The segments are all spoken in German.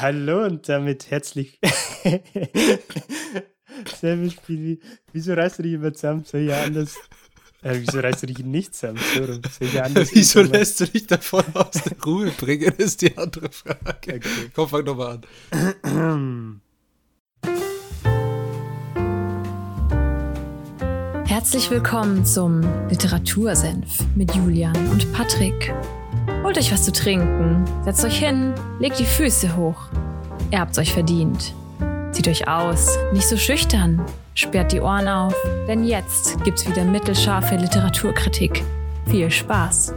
Hallo und damit herzlich. Selbe Spiel. Wieso reißt du dich immer zusammen? Soll ich anders. Äh, wieso reißt du dich nicht zusammen? So, soll ich anders wieso lässt du dich davon aus der Ruhe bringen, ist die andere Frage. Okay. Komm, fang nochmal an. Herzlich willkommen zum Literatursenf mit Julian und Patrick. Holt euch was zu trinken, setzt euch hin, legt die Füße hoch. Ihr habt's euch verdient. Zieht euch aus, nicht so schüchtern, sperrt die Ohren auf, denn jetzt gibt's wieder mittelscharfe Literaturkritik. Viel Spaß!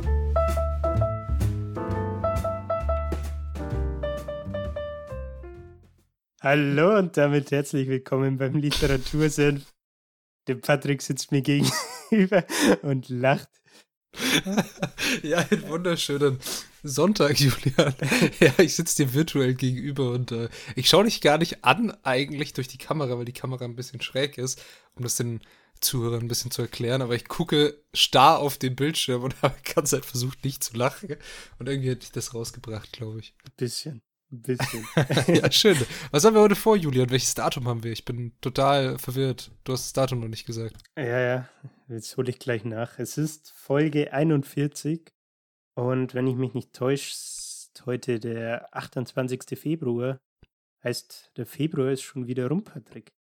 Hallo und damit herzlich willkommen beim Literatursenf. Der Patrick sitzt mir gegenüber und lacht ja, einen wunderschönen Sonntag, Julian. Ja, ich sitze dir virtuell gegenüber und äh, ich schaue dich gar nicht an, eigentlich durch die Kamera, weil die Kamera ein bisschen schräg ist, um das den Zuhörern ein bisschen zu erklären. Aber ich gucke starr auf den Bildschirm und habe die ganze Zeit versucht, nicht zu lachen. Und irgendwie hätte ich das rausgebracht, glaube ich. Ein bisschen. Ein bisschen. ja, schön. Was haben wir heute vor, Julian? Welches Datum haben wir? Ich bin total verwirrt. Du hast das Datum noch nicht gesagt. Ja, ja. Jetzt hole ich gleich nach. Es ist Folge 41. Und wenn ich mich nicht täusche, ist heute der 28. Februar. Heißt, der Februar ist schon wieder rum, Patrick.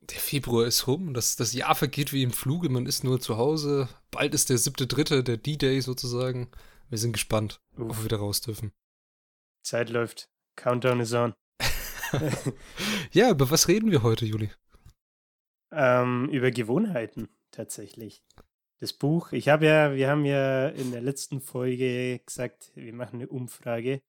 Der Februar ist rum. Das, das Jahr vergeht wie im Fluge. Man ist nur zu Hause. Bald ist der siebte, dritte, der D-Day sozusagen. Wir sind gespannt, Uff. ob wir wieder raus dürfen. Zeit läuft. Countdown is on. ja, über was reden wir heute, Juli? Ähm, über Gewohnheiten tatsächlich. Das Buch, ich habe ja, wir haben ja in der letzten Folge gesagt, wir machen eine Umfrage,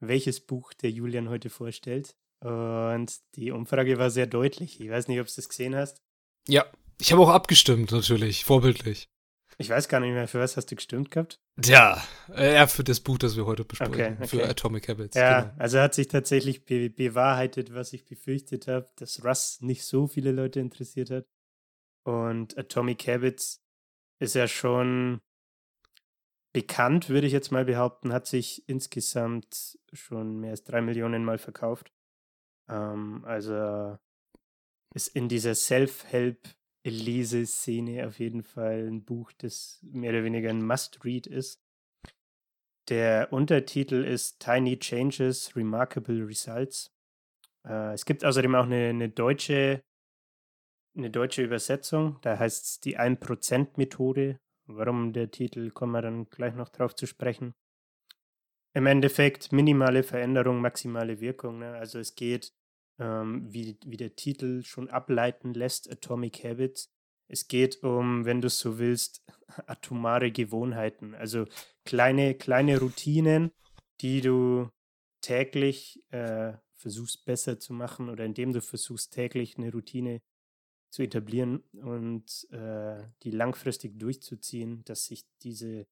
welches Buch der Julian heute vorstellt. Und die Umfrage war sehr deutlich. Ich weiß nicht, ob du das gesehen hast. Ja, ich habe auch abgestimmt, natürlich, vorbildlich. Ich weiß gar nicht mehr, für was hast du gestimmt gehabt? Ja, äh, für das Buch, das wir heute besprechen, okay, okay. für Atomic Habits. Ja, genau. also hat sich tatsächlich be bewahrheitet, was ich befürchtet habe, dass Russ nicht so viele Leute interessiert hat. Und Atomic Habits ist ja schon bekannt, würde ich jetzt mal behaupten, hat sich insgesamt schon mehr als drei Millionen Mal verkauft. Ähm, also ist in dieser Self-Help Leseszene auf jeden Fall ein Buch, das mehr oder weniger ein Must-Read ist. Der Untertitel ist Tiny Changes, Remarkable Results. Äh, es gibt außerdem auch eine, eine, deutsche, eine deutsche Übersetzung, da heißt es die 1%-Methode. Warum der Titel, kommen wir dann gleich noch drauf zu sprechen. Im Endeffekt minimale Veränderung, maximale Wirkung. Ne? Also es geht ähm, wie, wie der Titel schon ableiten lässt, Atomic Habits. Es geht um, wenn du es so willst, atomare Gewohnheiten, also kleine, kleine Routinen, die du täglich äh, versuchst besser zu machen oder indem du versuchst täglich eine Routine zu etablieren und äh, die langfristig durchzuziehen, dass sich diese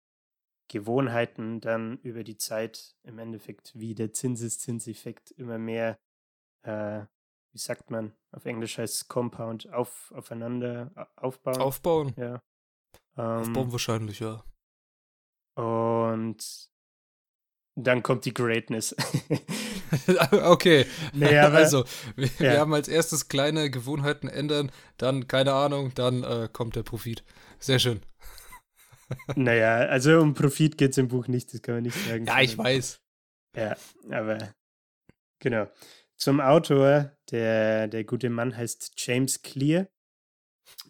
Gewohnheiten dann über die Zeit im Endeffekt wie der Zinseszinseffekt immer mehr äh, wie sagt man, auf Englisch heißt Compound, auf, aufeinander aufbauen. Aufbauen? Ja. Ähm, aufbauen wahrscheinlich, ja. Und dann kommt die Greatness. okay. Nee, aber, also, wir, ja. wir, haben als erstes kleine Gewohnheiten ändern, dann, keine Ahnung, dann äh, kommt der Profit. Sehr schön. naja, also um Profit geht es im Buch nicht, das kann man nicht sagen. Ja, ich weiß. Ja, aber genau. Zum Autor, der, der gute Mann heißt James Clear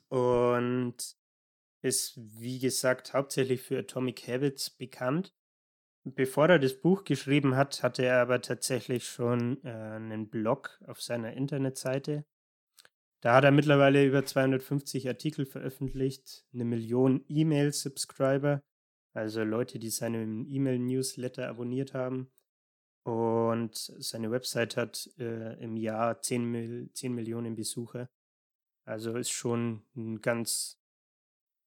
und ist, wie gesagt, hauptsächlich für Atomic Habits bekannt. Bevor er das Buch geschrieben hat, hatte er aber tatsächlich schon äh, einen Blog auf seiner Internetseite. Da hat er mittlerweile über 250 Artikel veröffentlicht, eine Million E-Mail-Subscriber, also Leute, die seinen E-Mail-Newsletter abonniert haben. Und seine Website hat äh, im Jahr 10, Mil 10 Millionen Besucher. Also ist schon ein ganz.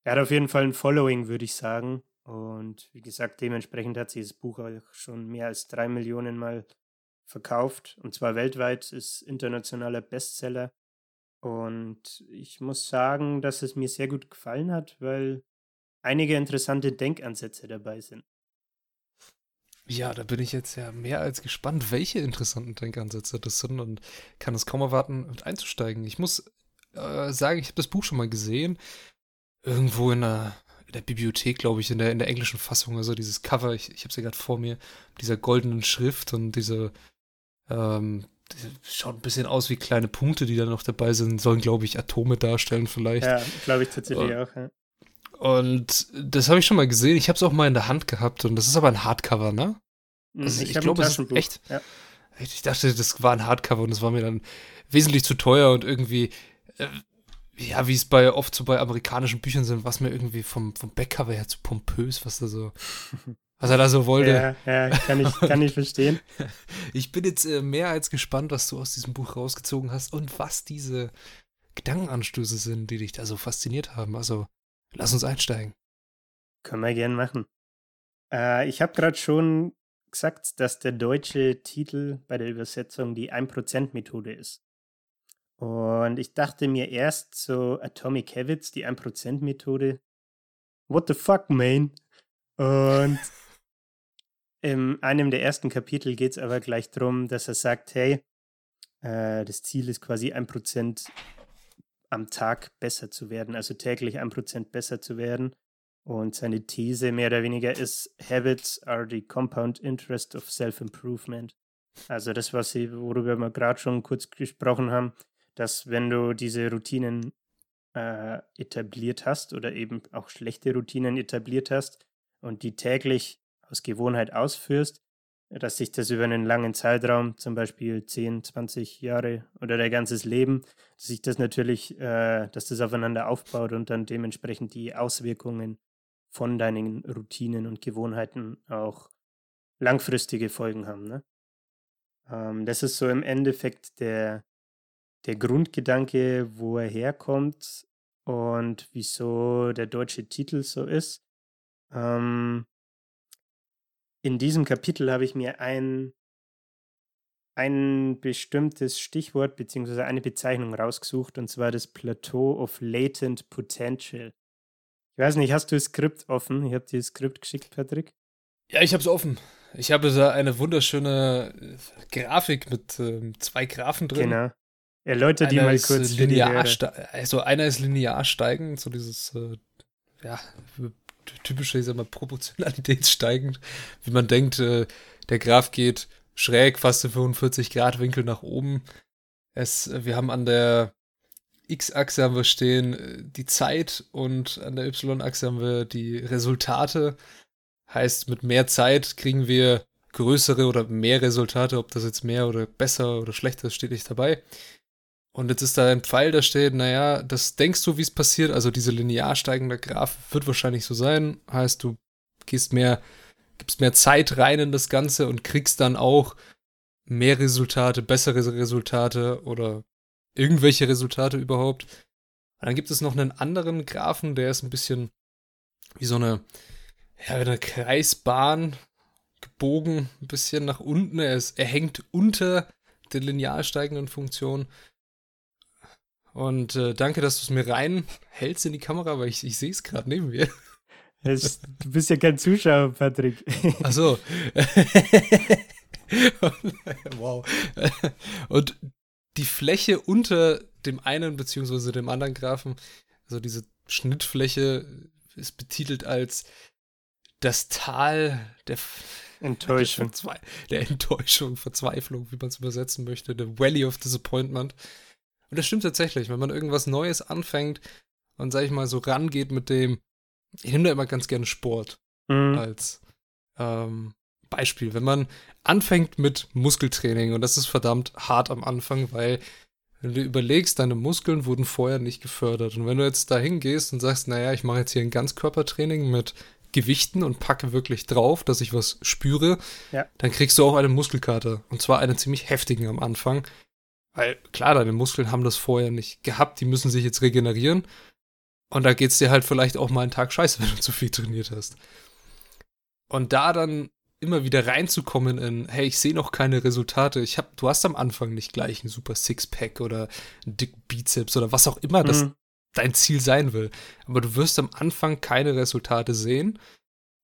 Er hat auf jeden Fall ein Following, würde ich sagen. Und wie gesagt, dementsprechend hat sich das Buch auch schon mehr als drei Millionen Mal verkauft. Und zwar weltweit ist internationaler Bestseller. Und ich muss sagen, dass es mir sehr gut gefallen hat, weil einige interessante Denkansätze dabei sind. Ja, da bin ich jetzt ja mehr als gespannt, welche interessanten Denkansätze das sind und kann es kaum erwarten, mit einzusteigen. Ich muss äh, sagen, ich habe das Buch schon mal gesehen. Irgendwo in der, in der Bibliothek, glaube ich, in der, in der englischen Fassung. Also dieses Cover, ich, ich habe sie gerade vor mir, dieser goldenen Schrift und diese, ähm, die schaut ein bisschen aus wie kleine Punkte, die da noch dabei sind, sollen, glaube ich, Atome darstellen vielleicht. Ja, glaube ich tatsächlich Oh. auch. Ja. Und das habe ich schon mal gesehen. Ich habe es auch mal in der Hand gehabt und das ist aber ein Hardcover, ne? Also ich hab glaube, es ist echt- Ja. Ich dachte, das war ein Hardcover und das war mir dann wesentlich zu teuer und irgendwie, äh, ja, wie es bei oft so bei amerikanischen Büchern sind, was mir irgendwie vom, vom Backcover her zu pompös, was da so, was er da so wollte. Ja, ja, kann ich, kann ich verstehen. Ich bin jetzt äh, mehr als gespannt, was du aus diesem Buch rausgezogen hast und was diese Gedankenanstöße sind, die dich da so fasziniert haben. Also, lass uns einsteigen. Können wir gern machen. Äh, ich habe gerade schon gesagt, dass der deutsche Titel bei der Übersetzung die 1%-Methode ist. Und ich dachte mir erst so Atomic Habits, die 1%-Methode. What the fuck, man? Und in einem der ersten Kapitel geht es aber gleich darum, dass er sagt, hey, äh, das Ziel ist quasi 1% am Tag besser zu werden, also täglich 1% besser zu werden. Und seine These mehr oder weniger ist, Habits are the compound interest of self-improvement. Also das, was sie, worüber wir gerade schon kurz gesprochen haben, dass wenn du diese Routinen äh, etabliert hast oder eben auch schlechte Routinen etabliert hast und die täglich aus Gewohnheit ausführst, dass sich das über einen langen Zeitraum, zum Beispiel 10, 20 Jahre oder dein ganzes Leben, dass sich das natürlich, äh, dass das aufeinander aufbaut und dann dementsprechend die Auswirkungen von deinen Routinen und Gewohnheiten auch langfristige Folgen haben. Ne? Ähm, das ist so im Endeffekt der, der Grundgedanke, wo er herkommt und wieso der deutsche Titel so ist. Ähm, in diesem Kapitel habe ich mir ein, ein bestimmtes Stichwort bzw. eine Bezeichnung rausgesucht, und zwar das Plateau of Latent Potential. Ich weiß nicht, hast du das Skript offen? Ich habe dir das Skript geschickt, Patrick. Ja, ich habe es offen. Ich habe da eine wunderschöne äh, Grafik mit ähm, zwei Graphen drin. Genau. Erläuter die mal kurz äh, linear Also einer ist linear steigend, so dieses, äh, ja, typische, ich sag mal, proportionalitätssteigend, wie man denkt, äh, der Graph geht schräg, fast in 45 Grad Winkel nach oben. Es, äh, wir haben an der X-Achse haben wir stehen äh, die Zeit und an der Y-Achse haben wir die Resultate. Heißt, mit mehr Zeit kriegen wir größere oder mehr Resultate, ob das jetzt mehr oder besser oder schlechter ist, steht nicht dabei. Und jetzt ist da ein Pfeil, da steht, naja, das denkst du, wie es passiert, also diese linear steigende Graph wird wahrscheinlich so sein. Heißt, du gehst mehr, gibst mehr Zeit rein in das Ganze und kriegst dann auch mehr Resultate, bessere Resultate oder irgendwelche Resultate überhaupt. Und dann gibt es noch einen anderen Graphen, der ist ein bisschen wie so eine, ja, eine Kreisbahn gebogen, ein bisschen nach unten. Er, ist, er hängt unter der linear steigenden Funktion. Und äh, danke, dass du es mir reinhältst in die Kamera, weil ich, ich sehe es gerade neben mir. Es, du bist ja kein Zuschauer, Patrick. Ach so. wow. Und die Fläche unter dem einen beziehungsweise dem anderen Graphen, also diese Schnittfläche, ist betitelt als das Tal der Enttäuschung. Verzwe der Enttäuschung, Verzweiflung, wie man es übersetzen möchte, the Valley of Disappointment. Und das stimmt tatsächlich, wenn man irgendwas Neues anfängt und, sag ich mal, so rangeht mit dem, ich nehme da immer ganz gerne Sport Mhm. als ähm, Beispiel. Wenn man anfängt mit Muskeltraining, und das ist verdammt hart am Anfang, weil wenn du überlegst, deine Muskeln wurden vorher nicht gefördert. Und wenn du jetzt da hingehst und sagst, naja, ich mache jetzt hier ein Ganzkörpertraining mit Gewichten und packe wirklich drauf, dass ich was spüre, Ja. dann kriegst du auch eine Muskelkater. Und zwar eine ziemlich heftigen am Anfang. Weil klar, deine Muskeln haben das vorher nicht gehabt, die müssen sich jetzt regenerieren. Und da geht's dir halt vielleicht auch mal einen Tag scheiße, wenn du zu viel trainiert hast. Und da dann immer wieder reinzukommen in, hey, ich sehe noch keine Resultate. Ich hab, du hast am Anfang nicht gleich einen super Sixpack oder einen dicken Bizeps oder was auch immer das Mhm. dein Ziel sein will. Aber du wirst am Anfang keine Resultate sehen,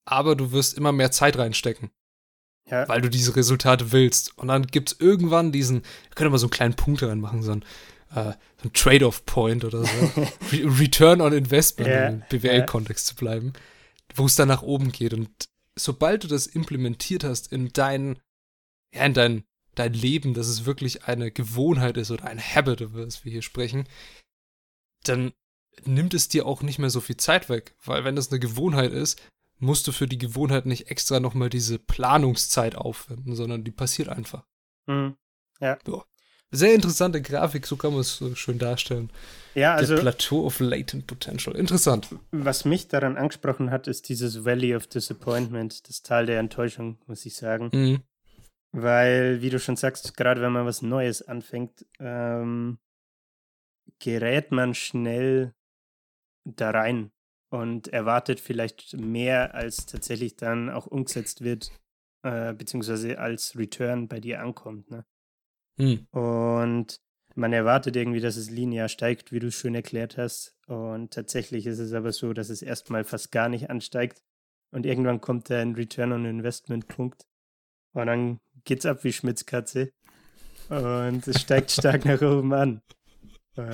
aber du wirst immer mehr Zeit reinstecken. Ja. Weil du diese Resultate willst. Und dann gibt es irgendwann diesen, wir können mal so einen kleinen Punkt reinmachen, so ein, äh, so ein Trade-off-Point oder so. Re Return on Investment, ja. im BWL-Kontext zu bleiben, wo es dann nach oben geht. Und sobald du das implementiert hast in dein, ja, in dein, dein Leben, dass es wirklich eine Gewohnheit ist oder ein Habit, über das wir hier sprechen, dann nimmt es dir auch nicht mehr so viel Zeit weg. Weil wenn das eine Gewohnheit ist, musst du für die Gewohnheit nicht extra nochmal diese Planungszeit aufwenden, sondern die passiert einfach. Mhm. Ja. So. Sehr interessante Grafik, so kann man es so schön darstellen. Ja, also. Der Plateau of Latent Potential. Interessant. Was mich daran angesprochen hat, ist dieses Valley of Disappointment, das Tal der Enttäuschung, muss ich sagen. Mhm. Weil, wie du schon sagst, gerade wenn man was Neues anfängt, ähm, gerät man schnell da rein und erwartet vielleicht mehr, als tatsächlich dann auch umgesetzt wird, äh, beziehungsweise als Return bei dir ankommt. Ne? Mhm. Und man erwartet irgendwie, dass es linear steigt, wie du es schön erklärt hast. Und tatsächlich ist es aber so, dass es erstmal fast gar nicht ansteigt. Und irgendwann kommt da ein Return on Investment Punkt. Und dann geht's ab wie Schmitzkatze. Und es steigt stark nach oben an. Ähm,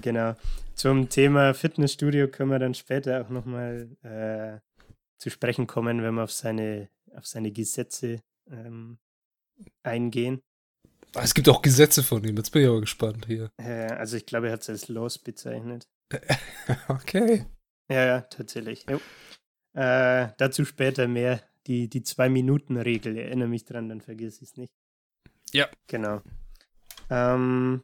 genau. Zum Thema Fitnessstudio können wir dann später auch nochmal äh, zu sprechen kommen, wenn wir auf seine, auf seine Gesetze ähm, eingehen. Es gibt auch Gesetze von ihm, jetzt bin ich aber gespannt hier. Äh, also ich glaube, er hat es als Laws bezeichnet. okay. Ja, ja, tatsächlich. Äh, dazu später mehr. Die, die Zwei-Minuten-Regel, erinnere mich dran, dann vergiss ich es nicht. Ja. Genau. Ähm,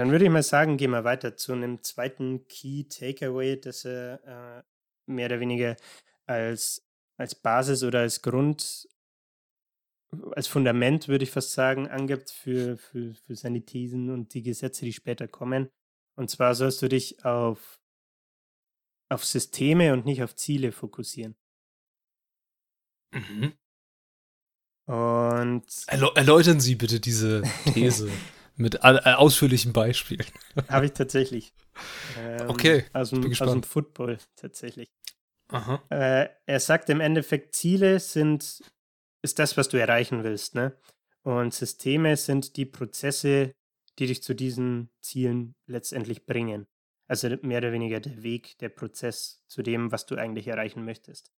dann würde ich mal sagen, gehen wir weiter zu einem zweiten Key Takeaway, das er äh, mehr oder weniger als, als Basis oder als Grund, als Fundament, würde ich fast sagen, angibt für, für, für seine Thesen und die Gesetze, die später kommen. Und zwar sollst du dich auf, auf Systeme und nicht auf Ziele fokussieren. Mhm. Und erläutern Sie bitte diese These. Mit äh, ausführlichen Beispielen. Habe ich tatsächlich. Ähm, okay. Aus dem, aus dem Football tatsächlich. Aha. Äh, er sagt im Endeffekt, Ziele sind ist das, was du erreichen willst, ne? Und Systeme sind die Prozesse, die dich zu diesen Zielen letztendlich bringen. Also mehr oder weniger der Weg, der Prozess zu dem, was du eigentlich erreichen möchtest.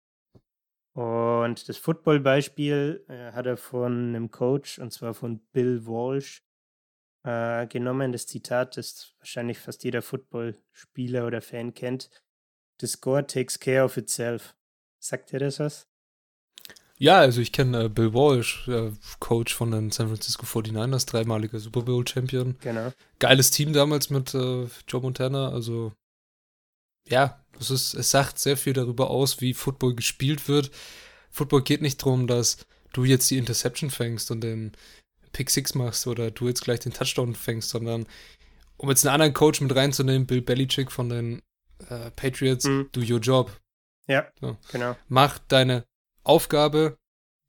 Und das Football-Beispiel äh, hat er von einem Coach, und zwar von Bill Walsh, äh, genommen. Das Zitat, das wahrscheinlich fast jeder Footballspieler oder Fan kennt. The score takes care of itself. Sagt dir das was? Ja, also ich kenne äh, Bill Walsh, äh, Coach von den San Francisco 49ers, dreimaliger Super Bowl Champion. Genau. Geiles Team damals mit äh, Joe Montana. Also ja, es, ist, es sagt sehr viel darüber aus, wie Football gespielt wird. Football geht nicht darum, dass du jetzt die Interception fängst und den Pick Six machst oder du jetzt gleich den Touchdown fängst, sondern um jetzt einen anderen Coach mit reinzunehmen, Bill Belichick von den äh, Patriots, mhm. do your job. Ja, so. genau. Mach deine Aufgabe,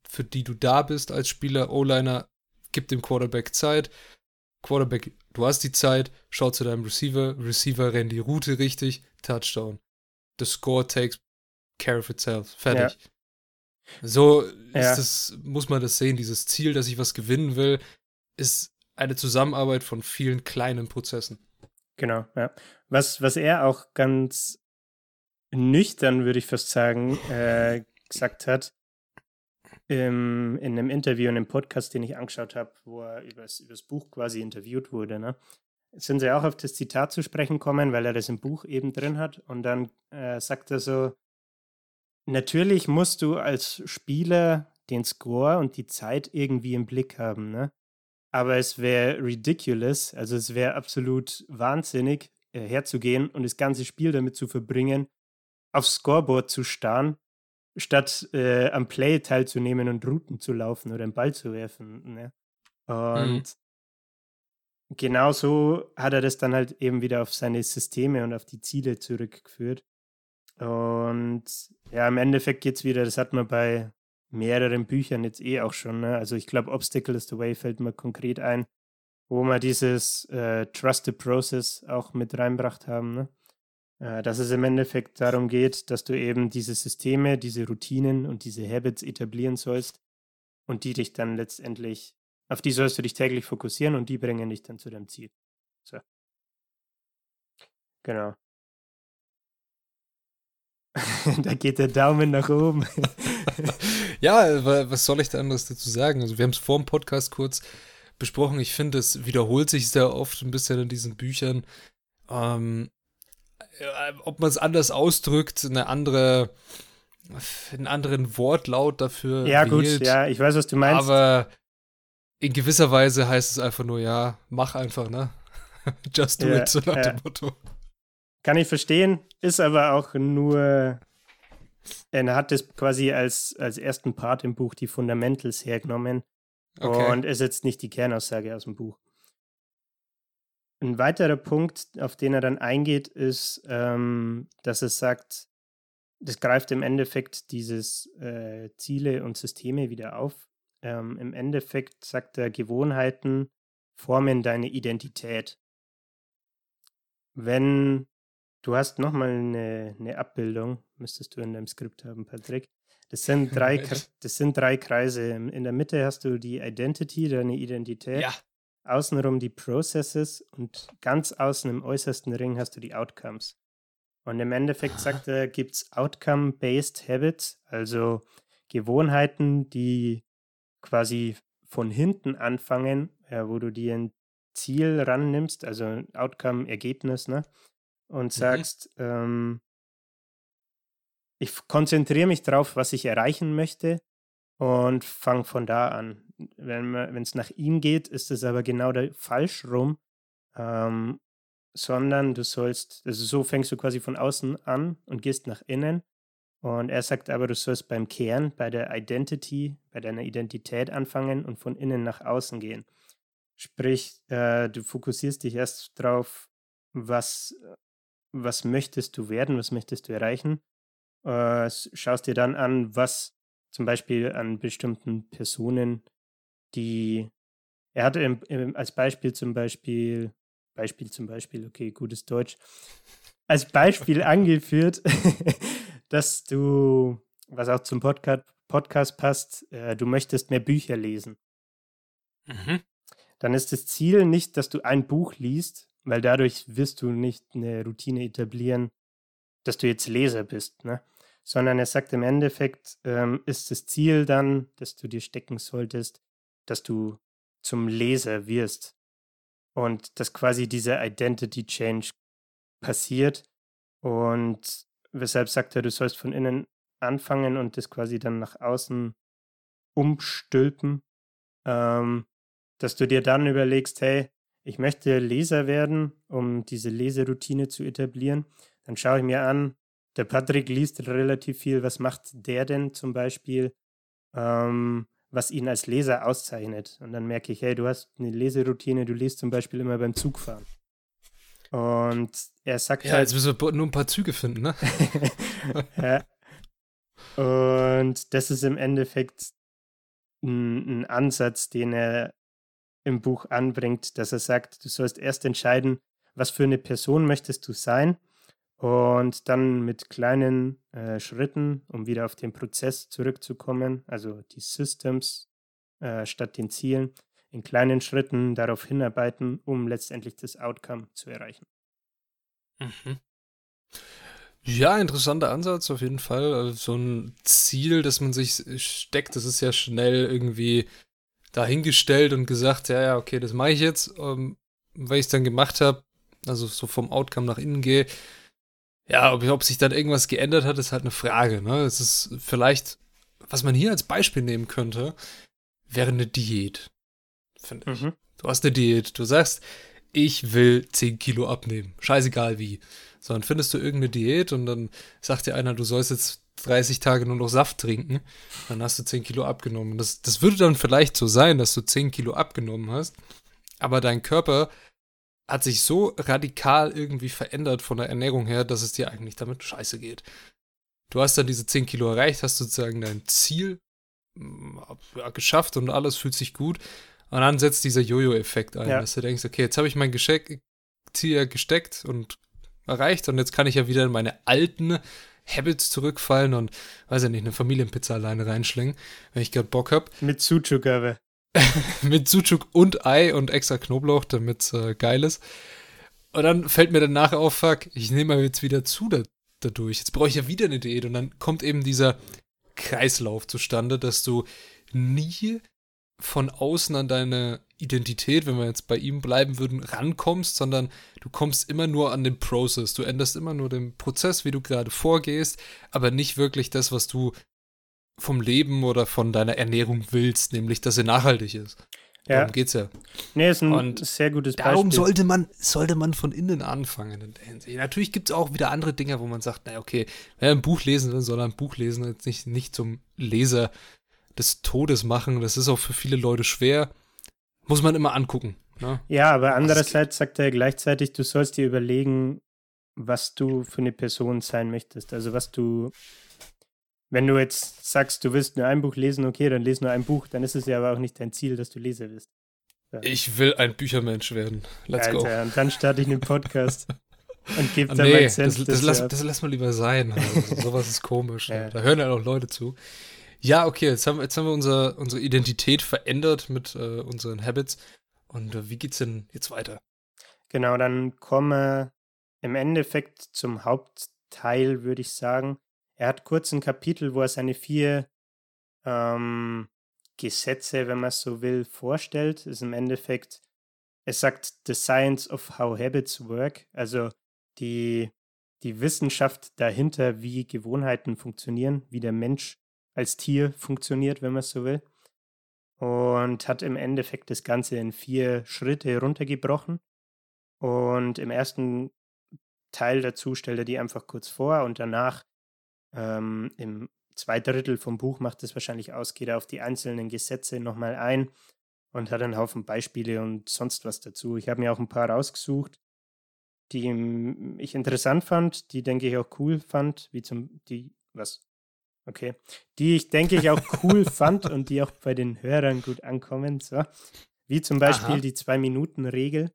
für die du da bist als Spieler, O-Liner, gib dem Quarterback Zeit. Quarterback, du hast die Zeit, schau zu deinem Receiver, Receiver rennt die Route richtig, Touchdown. The score takes care of itself. Fertig. Ja. So ja. das, muss man das sehen. Dieses Ziel, dass ich was gewinnen will, ist eine Zusammenarbeit von vielen kleinen Prozessen. Genau, ja. Was, was er auch ganz nüchtern, würde ich fast sagen, äh, gesagt hat, im, in einem Interview, in einem Podcast, den ich angeschaut habe, wo er über das Buch quasi interviewt wurde, ne? sind sie auch auf das Zitat zu sprechen kommen, weil er das im Buch eben drin hat. Und dann äh, sagt er so, Natürlich musst du als Spieler den Score und die Zeit irgendwie im Blick haben, ne? Aber es wäre ridiculous, also es wäre absolut wahnsinnig, äh, herzugehen und das ganze Spiel damit zu verbringen, aufs Scoreboard zu starren, statt äh, am Play teilzunehmen und Routen zu laufen oder einen Ball zu werfen. Ne? Mhm. Und mhm. genau so hat er das dann halt eben wieder auf seine Systeme und auf die Ziele zurückgeführt. Und ja, im Endeffekt geht es wieder, das hat man bei mehreren Büchern jetzt eh auch schon. Ne? Also ich glaube, Obstacle is the Way fällt mir konkret ein, wo wir dieses äh, Trusted Process auch mit reinbracht haben. Ne? äh, dass es im Endeffekt darum geht, dass du eben diese Systeme, diese Routinen und diese Habits etablieren sollst und die dich dann letztendlich, auf die sollst du dich täglich fokussieren und die bringen dich dann zu deinem Ziel. So. Genau. da geht der Daumen nach oben. ja, was soll ich da anderes dazu sagen? Also wir haben es vor dem Podcast kurz besprochen. Ich finde, es wiederholt sich sehr oft ein bisschen in diesen Büchern. Ähm, äh, ob man es anders ausdrückt, eine andere, einen anderen Wortlaut dafür. Ja, wählt. gut, ja, ich weiß, was du meinst. Aber in gewisser Weise heißt es einfach nur, ja, mach einfach, ne? Just do ja, it, so nach ja. dem Motto. Kann ich verstehen, ist aber auch nur. Er hat das quasi als, als ersten Part im Buch die Fundamentals hergenommen okay. und ist jetzt nicht die Kernaussage aus dem Buch. Ein weiterer Punkt, auf den er dann eingeht, ist, ähm, dass es sagt, das greift im Endeffekt dieses äh, Ziele und Systeme wieder auf. Ähm, Im Endeffekt sagt er, Gewohnheiten formen deine Identität. Wenn du hast nochmal eine, eine Abbildung, müsstest du in deinem Skript haben, Patrick. Das sind drei, das sind drei Kreise. In der Mitte hast du die Identity, deine Identität. Ja außenrum die Processes und ganz außen im äußersten Ring hast du die Outcomes. Und im Endeffekt sagt er, gibt es Outcome-Based Habits, also Gewohnheiten, die quasi von hinten anfangen, ja, wo du dir ein Ziel rannimmst, also ein Outcome-Ergebnis, ne? Und mhm. sagst, mhm. ähm, ich konzentriere mich darauf, was ich erreichen möchte und fange von da an. Wenn es nach ihm geht, ist es aber genau der falsch rum, ähm, sondern du sollst, also so fängst du quasi von außen an und gehst nach innen. Und er sagt aber, du sollst beim Kern, bei der Identity, bei deiner Identität anfangen und von innen nach außen gehen. Sprich, äh, du fokussierst dich erst drauf, was, was möchtest du werden, was möchtest du erreichen. Äh, schaust dir dann an, was zum Beispiel an bestimmten Personen, die er hatte im, im, als Beispiel zum Beispiel, Beispiel zum Beispiel, okay, gutes Deutsch, als Beispiel angeführt, dass du, was auch zum Podcast, Podcast passt, äh, du möchtest mehr Bücher lesen. Mhm. Dann ist das Ziel nicht, dass du ein Buch liest, weil dadurch wirst du nicht eine Routine etablieren, dass du jetzt Leser bist. Ne? sondern er sagt im Endeffekt, ähm, ist das Ziel dann, dass du dir stecken solltest, dass du zum Leser wirst und dass quasi dieser Identity Change passiert und weshalb sagt er, du sollst von innen anfangen und das quasi dann nach außen umstülpen, ähm, dass du dir dann überlegst, hey, ich möchte Leser werden, um diese Leseroutine zu etablieren. Dann schaue ich mir an, der Patrick liest relativ viel. Was macht der denn zum Beispiel, ähm, was ihn als Leser auszeichnet? Und dann merke ich, hey, du hast eine Leseroutine, du liest zum Beispiel immer beim Zugfahren. Und er sagt ja, halt. jetzt müssen wir nur ein paar Züge finden, ne? ja. Und das ist im Endeffekt ein, ein Ansatz, den er im Buch anbringt, dass er sagt, du sollst erst entscheiden, was für eine Person möchtest du sein und dann mit kleinen äh, Schritten, um wieder auf den Prozess zurückzukommen, also die Systems äh, statt den Zielen, in kleinen Schritten darauf hinarbeiten, um letztendlich das Outcome zu erreichen. Mhm. Ja, interessanter Ansatz auf jeden Fall. Also so ein Ziel, das man sich steckt, das ist ja schnell irgendwie dahingestellt und gesagt, ja, ja, okay, das mache ich jetzt. Ähm, weil ich es dann gemacht habe, also so vom Outcome nach innen gehe, ja, ob, ob sich dann irgendwas geändert hat, ist halt eine Frage. Ne? Es ist vielleicht, was man hier als Beispiel nehmen könnte, wäre eine Diät. Finde ich. Mhm. Du hast eine Diät. Du sagst, ich will 10 Kilo abnehmen. Scheißegal wie. Sondern findest du irgendeine Diät und dann sagt dir einer, du sollst jetzt 30 Tage nur noch Saft trinken, dann hast du 10 Kilo abgenommen. Das, das würde dann vielleicht so sein, dass du 10 Kilo abgenommen hast, aber dein Körper hat sich so radikal irgendwie verändert von der Ernährung her, dass es dir eigentlich damit scheiße geht. Du hast dann diese 10 Kilo erreicht, hast sozusagen dein Ziel mm, ja, geschafft und alles fühlt sich gut. Und dann setzt dieser Jojo-Effekt ein, ja. dass du denkst, okay, jetzt habe ich mein Geschenk, Ziel gesteckt und erreicht und jetzt kann ich ja wieder in meine alten Habits zurückfallen und, weiß ja nicht, eine Familienpizza alleine reinschlingen, wenn ich gerade Bock hab. Mit Sucuk aber. Mit Sucuk und Ei und extra Knoblauch, damit es äh, geil ist. Und dann fällt mir danach auf, fuck, ich nehme jetzt wieder zu da, dadurch. Jetzt brauche ich ja wieder eine Diät. Und dann kommt eben dieser Kreislauf zustande, dass du nie von außen an deine Identität, wenn wir jetzt bei ihm bleiben würden, rankommst, sondern du kommst immer nur an den Prozess. Du änderst immer nur den Prozess, wie du gerade vorgehst, aber nicht wirklich das, was du vom Leben oder von deiner Ernährung willst, nämlich dass sie nachhaltig ist. Ja. Darum geht's ja. Nee, ist ein Und sehr gutes Beispiel. Darum sollte man, sollte man von innen anfangen in der Hinsicht. Natürlich gibt es auch wieder andere Dinge, wo man sagt, naja, okay, wenn er ein Buch lesen will, soll ein Buch lesen, jetzt nicht, nicht zum Leser des Todes machen. Das ist auch für viele Leute schwer. Muss man immer angucken. Ne? Ja, aber andererseits sagt er gleichzeitig, du sollst dir überlegen, was du für eine Person sein möchtest. Also was du, wenn du jetzt sagst, du willst nur ein Buch lesen, okay, dann lese nur ein Buch, dann ist es ja aber auch nicht dein Ziel, dass du Leser wirst. Ja. Ich will ein Büchermensch werden. Let's Alter, go. Und dann starte ich einen Podcast. und gebe dann nee, mein Senf das, das, lass, das lass mal lieber sein. Also, sowas ist komisch. ja. Da hören ja auch Leute zu. Ja, okay, jetzt haben, jetzt haben wir unser, unsere Identität verändert mit äh, unseren Habits. Und äh, wie geht's denn jetzt weiter? Genau, dann kommen wir im Endeffekt zum Hauptteil, würde ich sagen. Er hat kurz ein Kapitel, wo er seine vier ähm, Gesetze, wenn man es so will, vorstellt. Ist im Endeffekt, es sagt The Science of How Habits Work, also die, die Wissenschaft dahinter, wie Gewohnheiten funktionieren, wie der Mensch als Tier funktioniert, wenn man es so will. Und hat im Endeffekt das Ganze in vier Schritte runtergebrochen. Und im ersten Teil dazu stellt er die einfach kurz vor und danach ähm, im zwei Drittel vom Buch macht es wahrscheinlich aus, geht er auf die einzelnen Gesetze nochmal ein und hat einen Haufen Beispiele und sonst was dazu. Ich habe mir auch ein paar rausgesucht, die ich interessant fand, die denke ich auch cool fand, wie zum, die, was, Okay. Die ich denke ich auch cool fand und die auch bei den Hörern gut ankommen. So. Wie zum Beispiel Aha. die Zwei-Minuten-Regel.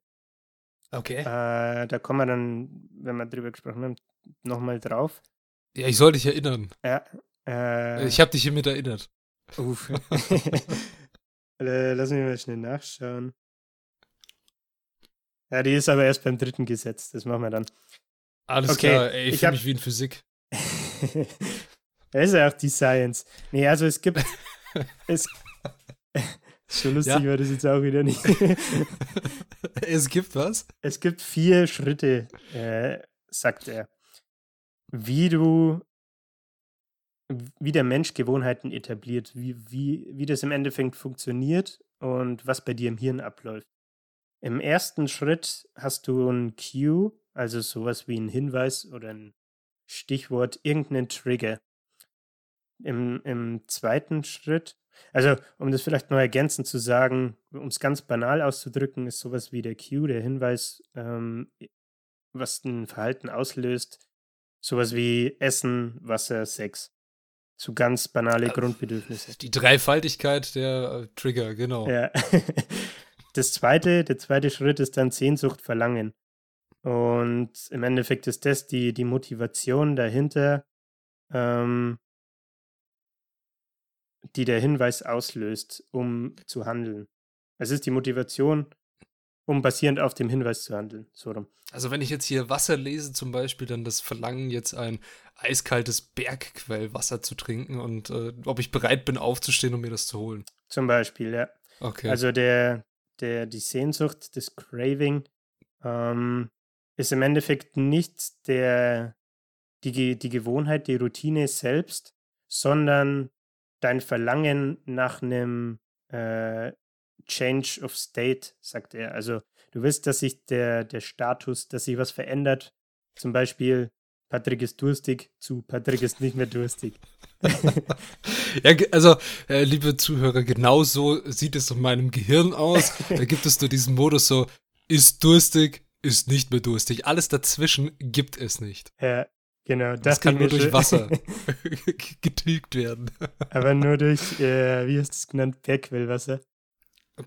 Okay. Äh, da kommen wir dann, wenn wir drüber gesprochen haben, nochmal drauf. Ja, ich soll dich erinnern. Ja. Äh, ich habe dich hiermit erinnert. Uff. Lass mich mal schnell nachschauen. Ja, die ist aber erst beim dritten Gesetz. Das machen wir dann. Alles okay. klar, ey, ich, ich fühle mich wie in Physik. Das ist ja auch die Science. Nee, also es gibt. es, so lustig ja. war das jetzt auch wieder nicht. es gibt was? Es gibt vier Schritte, äh, sagt er, wie du, wie der Mensch Gewohnheiten etabliert, wie, wie, wie das im Endeffekt funktioniert und was bei dir im Hirn abläuft. Im ersten Schritt hast du ein Cue, also sowas wie ein Hinweis oder ein Stichwort, irgendeinen Trigger im, im zweiten Schritt, also um das vielleicht noch ergänzend zu sagen, um es ganz banal auszudrücken, ist sowas wie der Cue, der Hinweis, ähm, was ein Verhalten auslöst, sowas wie Essen, Wasser, Sex. So ganz banale äh, Grundbedürfnisse. Die Dreifaltigkeit der äh, Trigger, genau. Ja. Das zweite, der zweite Schritt ist dann Sehnsucht, Verlangen. Und im Endeffekt ist das die, die Motivation dahinter, ähm, die der Hinweis auslöst, um zu handeln. Es ist die Motivation, um basierend auf dem Hinweis zu handeln. So rum. Also wenn ich jetzt hier Wasser lese zum Beispiel, dann das Verlangen, jetzt ein eiskaltes Bergquellwasser zu trinken und äh, ob ich bereit bin, aufzustehen, um mir das zu holen. Zum Beispiel, ja. Okay. Also der, der, die Sehnsucht, das Craving, ähm, ist im Endeffekt nicht der, die, die Gewohnheit, die Routine selbst, sondern dein Verlangen nach einem äh, Change of State, sagt er. Also du willst, dass sich der, der Status, dass sich was verändert. Zum Beispiel, Patrick ist durstig zu Patrick ist nicht mehr durstig. ja, also, äh, liebe Zuhörer, genau so sieht es in meinem Gehirn aus. Da gibt es nur diesen Modus so, ist durstig, ist nicht mehr durstig. Alles dazwischen gibt es nicht. Ja, Genau, das, das kann nur durch Wasser getilgt werden. Aber nur durch, äh, wie du es genannt, Bergquellwasser?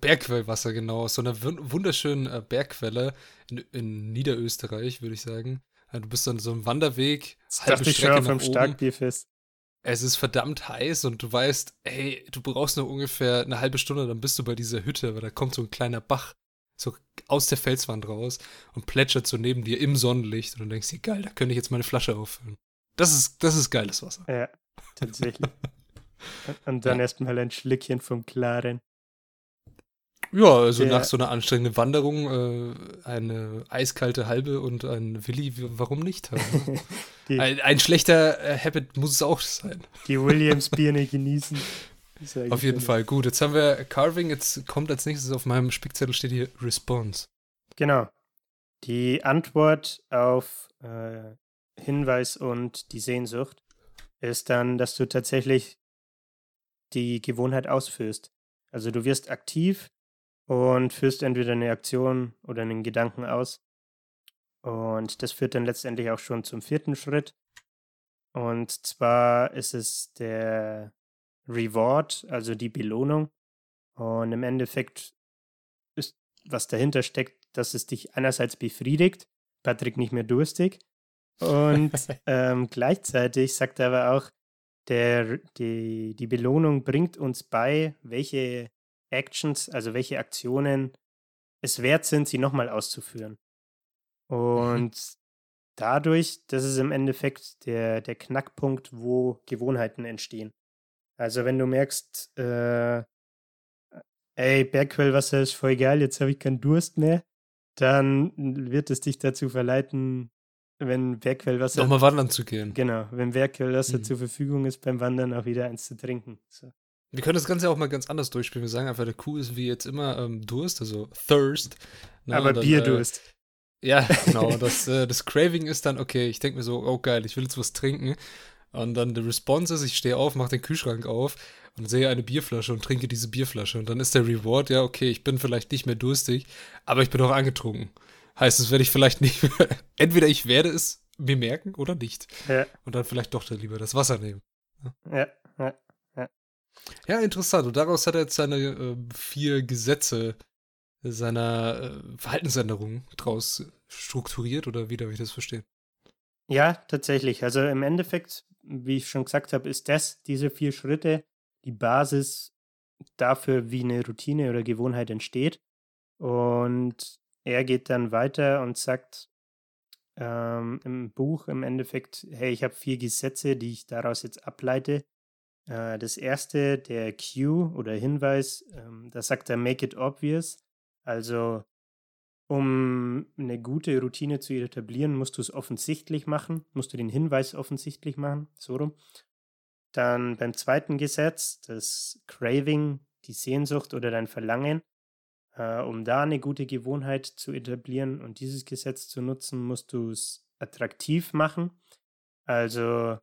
Bergquellwasser, genau. Aus so einer wunderschönen äh, Bergquelle in, in, Niederösterreich, würde ich sagen. Ja, du bist dann so einem Wanderweg, das halbe Strecke schon auf Starkbierfest. Es ist verdammt heiß und du weißt, hey, du brauchst noch ungefähr eine halbe Stunde, dann bist du bei dieser Hütte, weil da kommt so ein kleiner Bach so aus der Felswand raus und plätschert so neben dir im Sonnenlicht und du denkst dir, geil, da könnte ich jetzt meine Flasche auffüllen. Das ist, das ist geiles Wasser. Ja, tatsächlich. und dann ja. erstmal ein Schlückchen vom Klaren. Ja, also der, nach so einer anstrengenden Wanderung äh, eine eiskalte halbe und ein Willi, warum nicht? die, ein, ein, schlechter äh, Habit muss es auch sein. Die Williams-Birne genießen. Auf jeden Fall. Gut, jetzt haben wir Carving. Jetzt kommt als nächstes auf meinem Spickzettel steht hier Response. Genau. Die Antwort auf äh, Hinweis und die Sehnsucht ist dann, dass du tatsächlich die Gewohnheit ausführst. Also du wirst aktiv und führst entweder eine Aktion oder einen Gedanken aus. Und das führt dann letztendlich auch schon zum vierten Schritt. Und zwar ist es der Reward, also die Belohnung. Und im Endeffekt ist, was dahinter steckt, dass es dich einerseits befriedigt, Patrick nicht mehr durstig. Und ähm, gleichzeitig sagt er aber auch, der, die, die Belohnung bringt uns bei, welche Actions, also welche Aktionen es wert sind, sie nochmal auszuführen. Mhm. Und dadurch, das ist im Endeffekt der, der Knackpunkt, wo Gewohnheiten entstehen. Also wenn du merkst, äh, ey, Bergquellwasser ist voll geil, jetzt habe ich keinen Durst mehr, dann wird es dich dazu verleiten, wenn Bergquellwasser. Nochmal wandern zu gehen. Genau, wenn Bergquellwasser mhm. zur Verfügung ist beim Wandern, auch wieder eins zu trinken. So. Wir können das Ganze auch mal ganz anders durchspielen. Wir sagen einfach, der Kuh ist wie jetzt immer ähm, Durst, also Thirst. Ne? Aber dann, Bierdurst. Äh, ja, genau. das, äh, das Craving ist dann, okay, ich denke mir so, oh geil, ich will jetzt was trinken. Und dann der Response ist, ich stehe auf, mache den Kühlschrank auf und sehe eine Bierflasche und trinke diese Bierflasche. Und dann ist der Reward, ja, okay, ich bin vielleicht nicht mehr durstig, aber ich bin auch angetrunken. Heißt, es werde ich vielleicht nicht mehr. Entweder ich werde es mir merken oder nicht. Ja. Und dann vielleicht doch lieber das Wasser nehmen. Ja, ja. Ja, interessant. Und daraus hat er jetzt seine äh, vier Gesetze seiner äh, Verhaltensänderung draus strukturiert oder wie darf ich das verstehen? Ja, tatsächlich. Also im Endeffekt, wie ich schon gesagt habe, ist das, diese vier Schritte, die Basis dafür, wie eine Routine oder Gewohnheit entsteht. Und er geht dann weiter und sagt ähm, im Buch im Endeffekt, hey, ich habe vier Gesetze, die ich daraus jetzt ableite. Äh, das erste, der Cue oder Hinweis, ähm, da sagt er Make it obvious. Also, um eine gute Routine zu etablieren, musst du es offensichtlich machen, musst du den Hinweis offensichtlich machen, so rum. Dann beim zweiten Gesetz, das Craving, die Sehnsucht oder dein Verlangen, äh, um da eine gute Gewohnheit zu etablieren und dieses Gesetz zu nutzen, musst du es attraktiv machen. Also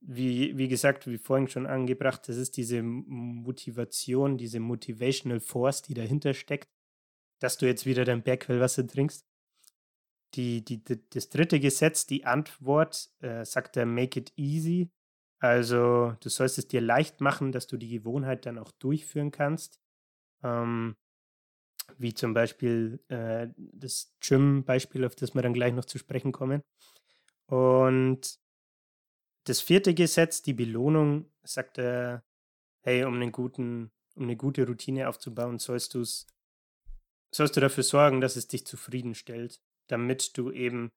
wie, wie gesagt, wie vorhin schon angebracht, das ist diese Motivation, diese Motivational Force, die dahinter steckt, dass du jetzt wieder dein Bergquellwasser trinkst. Die, die, die, das dritte Gesetz, die Antwort, äh, sagt er, make it easy. Also du sollst es dir leicht machen, dass du die Gewohnheit dann auch durchführen kannst. Ähm, wie zum Beispiel äh, das Gym-Beispiel, auf das wir dann gleich noch zu sprechen kommen. Und das vierte Gesetz, die Belohnung, sagt er, hey, um einen guten, um eine gute Routine aufzubauen, sollst du sollst du dafür sorgen, dass es dich zufriedenstellt, damit du eben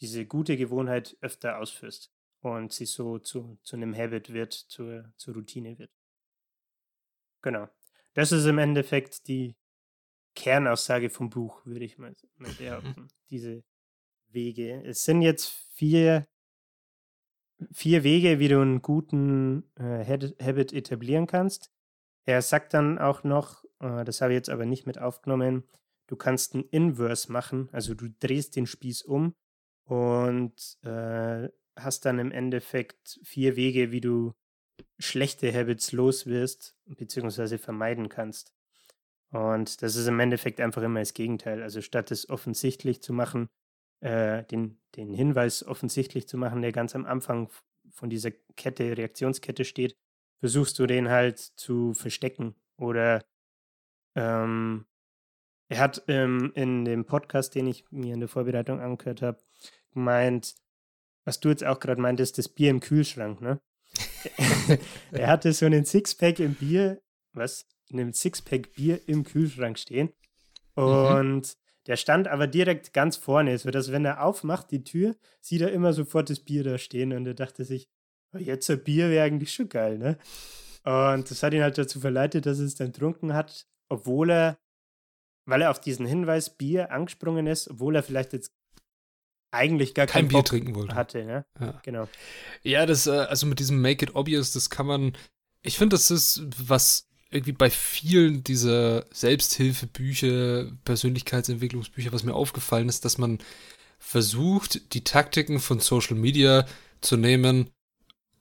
diese gute Gewohnheit öfter ausführst und sie so zu, zu einem Habit wird, zur, zur Routine wird. Genau. Das ist im Endeffekt die Kernaussage vom Buch, würde ich mal, behaupten. Diese Wege. Es sind jetzt vier vier Wege, wie du einen guten äh, Habit etablieren kannst. Er sagt dann auch noch, das habe ich jetzt aber nicht mit aufgenommen, du kannst einen Inverse machen, also du drehst den Spieß um und äh, hast dann im Endeffekt vier Wege, wie du schlechte Habits los wirst, beziehungsweise vermeiden kannst. Und das ist im Endeffekt einfach immer das Gegenteil. Also statt es offensichtlich zu machen, äh, den, den Hinweis offensichtlich zu machen, der ganz am Anfang von dieser Kette, Reaktionskette steht, versuchst du den halt zu verstecken oder ähm, er hat ähm, in dem Podcast, den ich mir in der Vorbereitung angehört habe, gemeint, was du jetzt auch gerade meintest, das Bier im Kühlschrank, ne? er hatte so einen Sixpack im Bier, was? Einen Sixpack Bier im Kühlschrank stehen. Mhm. Und mhm. der stand aber direkt ganz vorne, sodass, wenn er aufmacht, die Tür, sieht er immer sofort das Bier da stehen. Und er dachte sich, oh, jetzt ein Bier wäre eigentlich schon geil, ne? Und das hat ihn halt dazu verleitet, dass er es dann trunken hat, obwohl er, weil er auf diesen Hinweis Bier angesprungen ist, obwohl er vielleicht jetzt eigentlich gar kein, kein Bier Bock trinken wollte. Hatte, ne? Ja. Genau. Ja, das, äh, also mit diesem Make It Obvious, das kann man, ich finde, das ist was irgendwie bei vielen dieser Selbsthilfebücher, Persönlichkeitsentwicklungsbücher, was mir aufgefallen ist, dass man versucht, die Taktiken von Social Media zu nehmen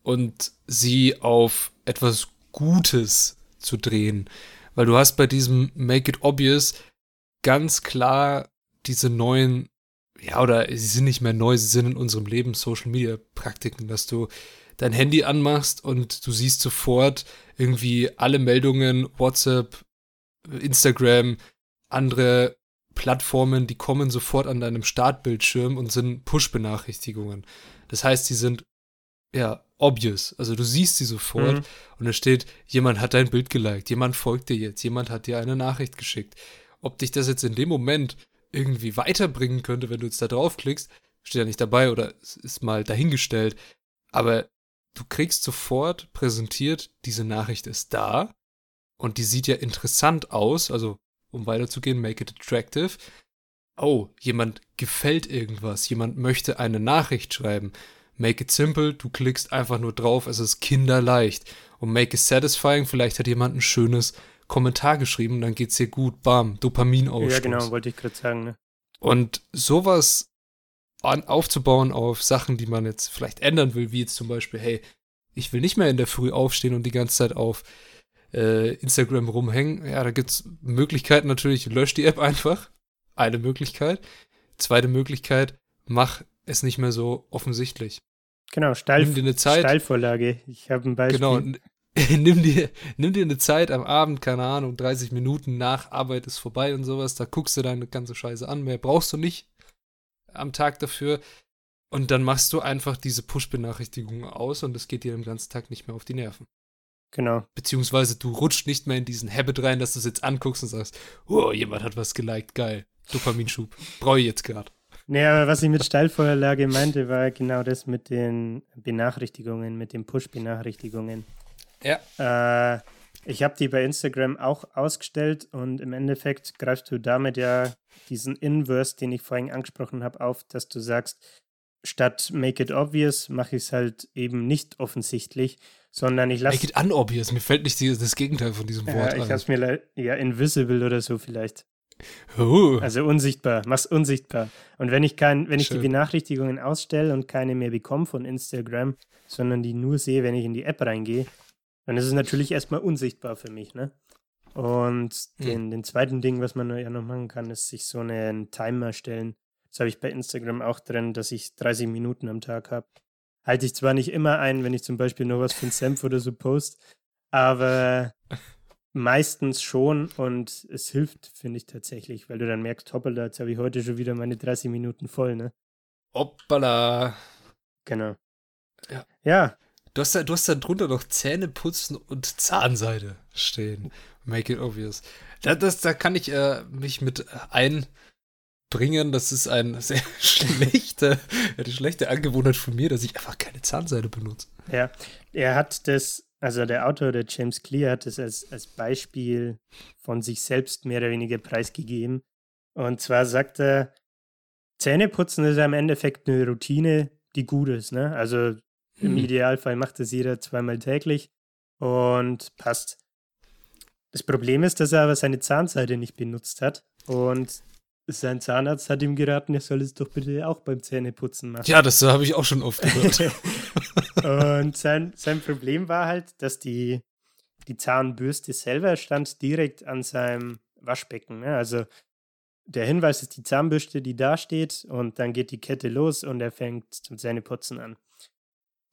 und sie auf etwas Gutes zu drehen. Weil du hast bei diesem Make It Obvious ganz klar diese neuen, ja, oder sie sind nicht mehr neu, sie sind in unserem Leben Social Media Praktiken, dass du dein Handy anmachst und du siehst sofort irgendwie alle Meldungen, WhatsApp, Instagram, andere Plattformen, die kommen sofort an deinem Startbildschirm und sind Push-Benachrichtigungen. Das heißt, sie sind ja obvious. Also du siehst sie sofort mhm. und da steht, jemand hat dein Bild geliked, jemand folgt dir jetzt, jemand hat dir eine Nachricht geschickt. Ob dich das jetzt in dem Moment irgendwie weiterbringen könnte, wenn du jetzt da draufklickst, steht ja nicht dabei oder ist mal dahingestellt. Aber du kriegst sofort präsentiert, diese Nachricht ist da und die sieht ja interessant aus, also um weiterzugehen, make it attractive. Oh, jemand gefällt irgendwas, jemand möchte eine Nachricht schreiben. Make it simple, du klickst einfach nur drauf, es ist kinderleicht. Und make it satisfying, vielleicht hat jemand ein schönes Kommentar geschrieben, dann geht's dir gut, bam, Dopaminausstoß. Ja, genau, wollte ich gerade sagen. Ne? Und sowas an, aufzubauen auf Sachen, die man jetzt vielleicht ändern will, wie jetzt zum Beispiel, hey, ich will nicht mehr in der Früh aufstehen und die ganze Zeit auf äh, Instagram rumhängen. Ja, da gibt's Möglichkeiten natürlich, lösch die App einfach. Eine Möglichkeit. Zweite Möglichkeit, mach es nicht mehr so offensichtlich. Genau, Steil, nimm dir eine Zeit. Steilvorlage. Ich habe ein Beispiel. Genau, nimm dir, nimm dir eine Zeit am Abend, keine Ahnung, 30 Minuten nach Arbeit ist vorbei und sowas, da guckst du deine ganze Scheiße an, mehr brauchst du nicht am Tag dafür. Und dann machst du einfach diese Push-Benachrichtigungen aus und es geht dir den ganzen Tag nicht mehr auf die Nerven. Genau. Beziehungsweise du rutscht nicht mehr in diesen Habit rein, dass du es jetzt anguckst und sagst, oh, jemand hat was geliked, geil. Dopaminschub. Brauche ich jetzt gerade. Nee, aber was ich mit Steilvorlage meinte, war genau das mit den Benachrichtigungen, mit den Push-Benachrichtigungen. Ja. Äh, ich habe die bei Instagram auch ausgestellt und im Endeffekt greifst du damit ja diesen Inverse, den ich vorhin angesprochen habe, auf, dass du sagst, statt make it obvious mache ich es halt eben nicht offensichtlich, sondern ich lasse. Make it unobvious, mir fällt nicht das Gegenteil von diesem Wort ja, ich habe mir ja invisible oder so vielleicht. Uh. Also unsichtbar, mach's unsichtbar. Und wenn ich kein, wenn ich die Benachrichtigungen ausstelle und keine mehr bekomme von Instagram, sondern die nur sehe, wenn ich in die App reingehe, dann ist es natürlich erstmal unsichtbar für mich, ne? Und hm. den, mhm. den zweiten Ding, was man ja noch machen kann, ist sich so einen Timer stellen. Das habe ich bei Instagram auch drin, dass ich 30 Minuten am Tag habe. Halte ich zwar nicht immer ein, wenn ich zum Beispiel noch was von Senf oder so post, aber meistens schon und es hilft, finde ich tatsächlich, weil du dann merkst, hoppala, jetzt habe ich heute schon wieder meine 30 Minuten voll, ne? Hoppala. Genau. Ja. Ja, Du hast, da, du hast da drunter noch Zähne putzen und Zahnseide stehen. Make it obvious. Da, das, da kann ich äh, mich mit einbringen. Das ist ein sehr schlechte, eine schlechte Angewohnheit von mir, dass ich einfach keine Zahnseide benutze. Ja, er hat das, also der Autor, der James Clear, hat das als, als Beispiel von sich selbst mehr oder weniger preisgegeben. Und zwar sagt er, Zähneputzen ist ja im Endeffekt eine Routine, die gut ist. Ne? Also im mhm. Idealfall macht es jeder zweimal täglich und passt. Das Problem ist, dass er aber seine Zahnseide nicht benutzt hat und sein Zahnarzt hat ihm geraten, er soll es doch bitte auch beim Zähneputzen machen. Ja, das habe ich auch schon oft gehört. und sein, sein Problem war halt, dass die, die Zahnbürste selber stand direkt an seinem Waschbecken. Ne? Also der Hinweis ist die Zahnbürste, die da steht und dann geht die Kette los und er fängt zum Zähneputzen an.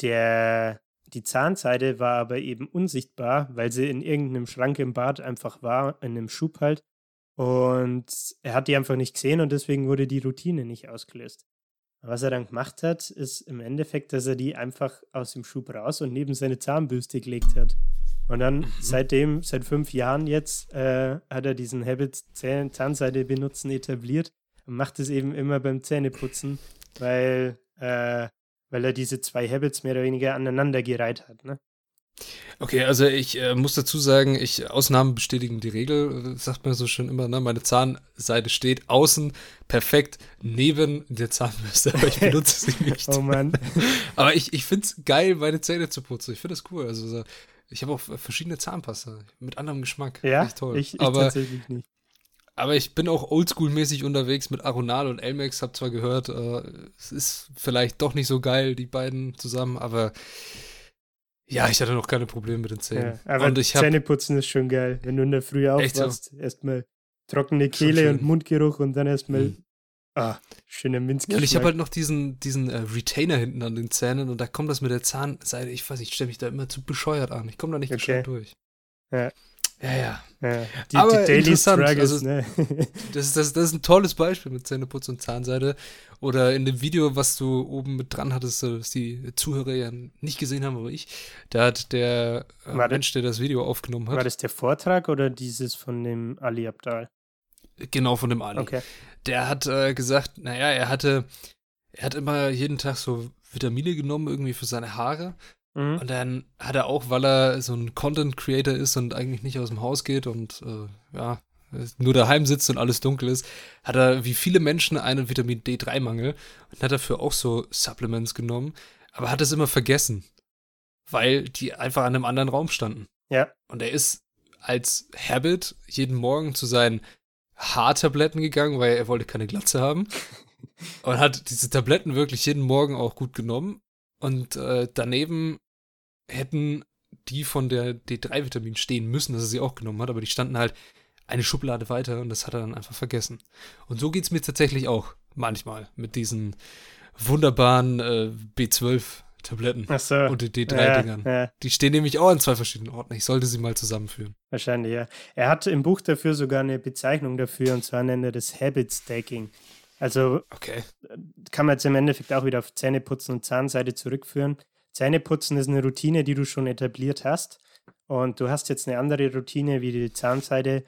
Der, die Zahnseide war aber eben unsichtbar, weil sie in irgendeinem Schrank im Bad einfach war, in einem Schub halt. Und er hat die einfach nicht gesehen und deswegen wurde die Routine nicht ausgelöst. Was er dann gemacht hat, ist im Endeffekt, dass er die einfach aus dem Schub raus und neben seine Zahnbürste gelegt hat. Und dann mhm. seitdem, seit fünf Jahren jetzt, äh, hat er diesen Habit Zähne, Zahnseide benutzen etabliert und macht es eben immer beim Zähneputzen, weil, äh, weil er diese zwei Habits mehr oder weniger aneinander gereiht hat. Ne? Okay, also ich äh, muss dazu sagen, ich Ausnahmen bestätigen die Regel, äh, sagt man so schön immer, ne? Meine Zahnseite steht außen perfekt neben der Zahnbürste, aber ich benutze sie nicht. oh Mann. aber ich, ich finde es geil, meine Zähne zu putzen. Ich finde das cool. Also so, ich habe auch verschiedene Zahnpasta mit anderem Geschmack. Ja, Echt toll. Ich, ich aber, tatsächlich nicht. Aber ich bin auch oldschool-mäßig unterwegs mit Aronal und Elmex. Hab zwar gehört, äh, es ist vielleicht doch nicht so geil, die beiden zusammen, aber ja, ich hatte noch keine Probleme mit den Zähnen. Ja, aber und ich Zähneputzen ist schon geil. Wenn du in der Früh aufwachst, so? erstmal trockene Kehle und Mundgeruch und dann erstmal mhm. ah, schöner Minzgeschmack. Ja, und ich habe halt noch diesen, diesen äh, Retainer hinten an den Zähnen und da kommt das mit der Zahnseite, ich weiß nicht, ich stelle mich da immer zu bescheuert an. Ich komme da nicht okay. gescheit durch. Ja. Ja, ja. ja. Die, Aber die Daily Struggles, also, ne? das, ist, das, das ist ein tolles Beispiel mit Zähneputz und Zahnseide. Oder in dem Video, was du oben mit dran hattest, das die Zuhörer ja nicht gesehen haben, aber ich, da hat der äh, Mensch, der das Video aufgenommen hat. War das der Vortrag oder dieses von dem Ali Abdal? Genau, von dem Ali. Okay. Der hat äh, gesagt, naja, er hatte, er hat immer jeden Tag so Vitamine genommen, irgendwie für seine Haare. Mhm. Und dann hat er auch, weil er so ein Content Creator ist und eigentlich nicht aus dem Haus geht und äh, ja, nur daheim sitzt und alles dunkel ist, hat er wie viele Menschen einen Vitamin D3-Mangel und hat dafür auch so Supplements genommen, aber hat es immer vergessen, weil die einfach an einem anderen Raum standen. Ja. Und er ist als Habit jeden Morgen zu seinen Haartabletten gegangen, weil er wollte keine Glatze haben. und hat diese Tabletten wirklich jeden Morgen auch gut genommen. Und äh, daneben hätten die von der D3-Vitamin stehen müssen, dass er sie auch genommen hat, aber die standen halt eine Schublade weiter und das hat er dann einfach vergessen. Und so geht es mir tatsächlich auch manchmal mit diesen wunderbaren äh, B12-Tabletten so. und den D3-Dingern. Ja, ja. Die stehen nämlich auch an zwei verschiedenen Orten. Ich sollte sie mal zusammenführen. Wahrscheinlich, ja. Er hat im Buch dafür sogar eine Bezeichnung dafür und zwar nennt er das Habit Stacking. Also okay. kann man jetzt im Endeffekt auch wieder auf Zähneputzen und Zahnseide zurückführen. Zähneputzen ist eine Routine, die du schon etabliert hast. Und du hast jetzt eine andere Routine wie die Zahnseide,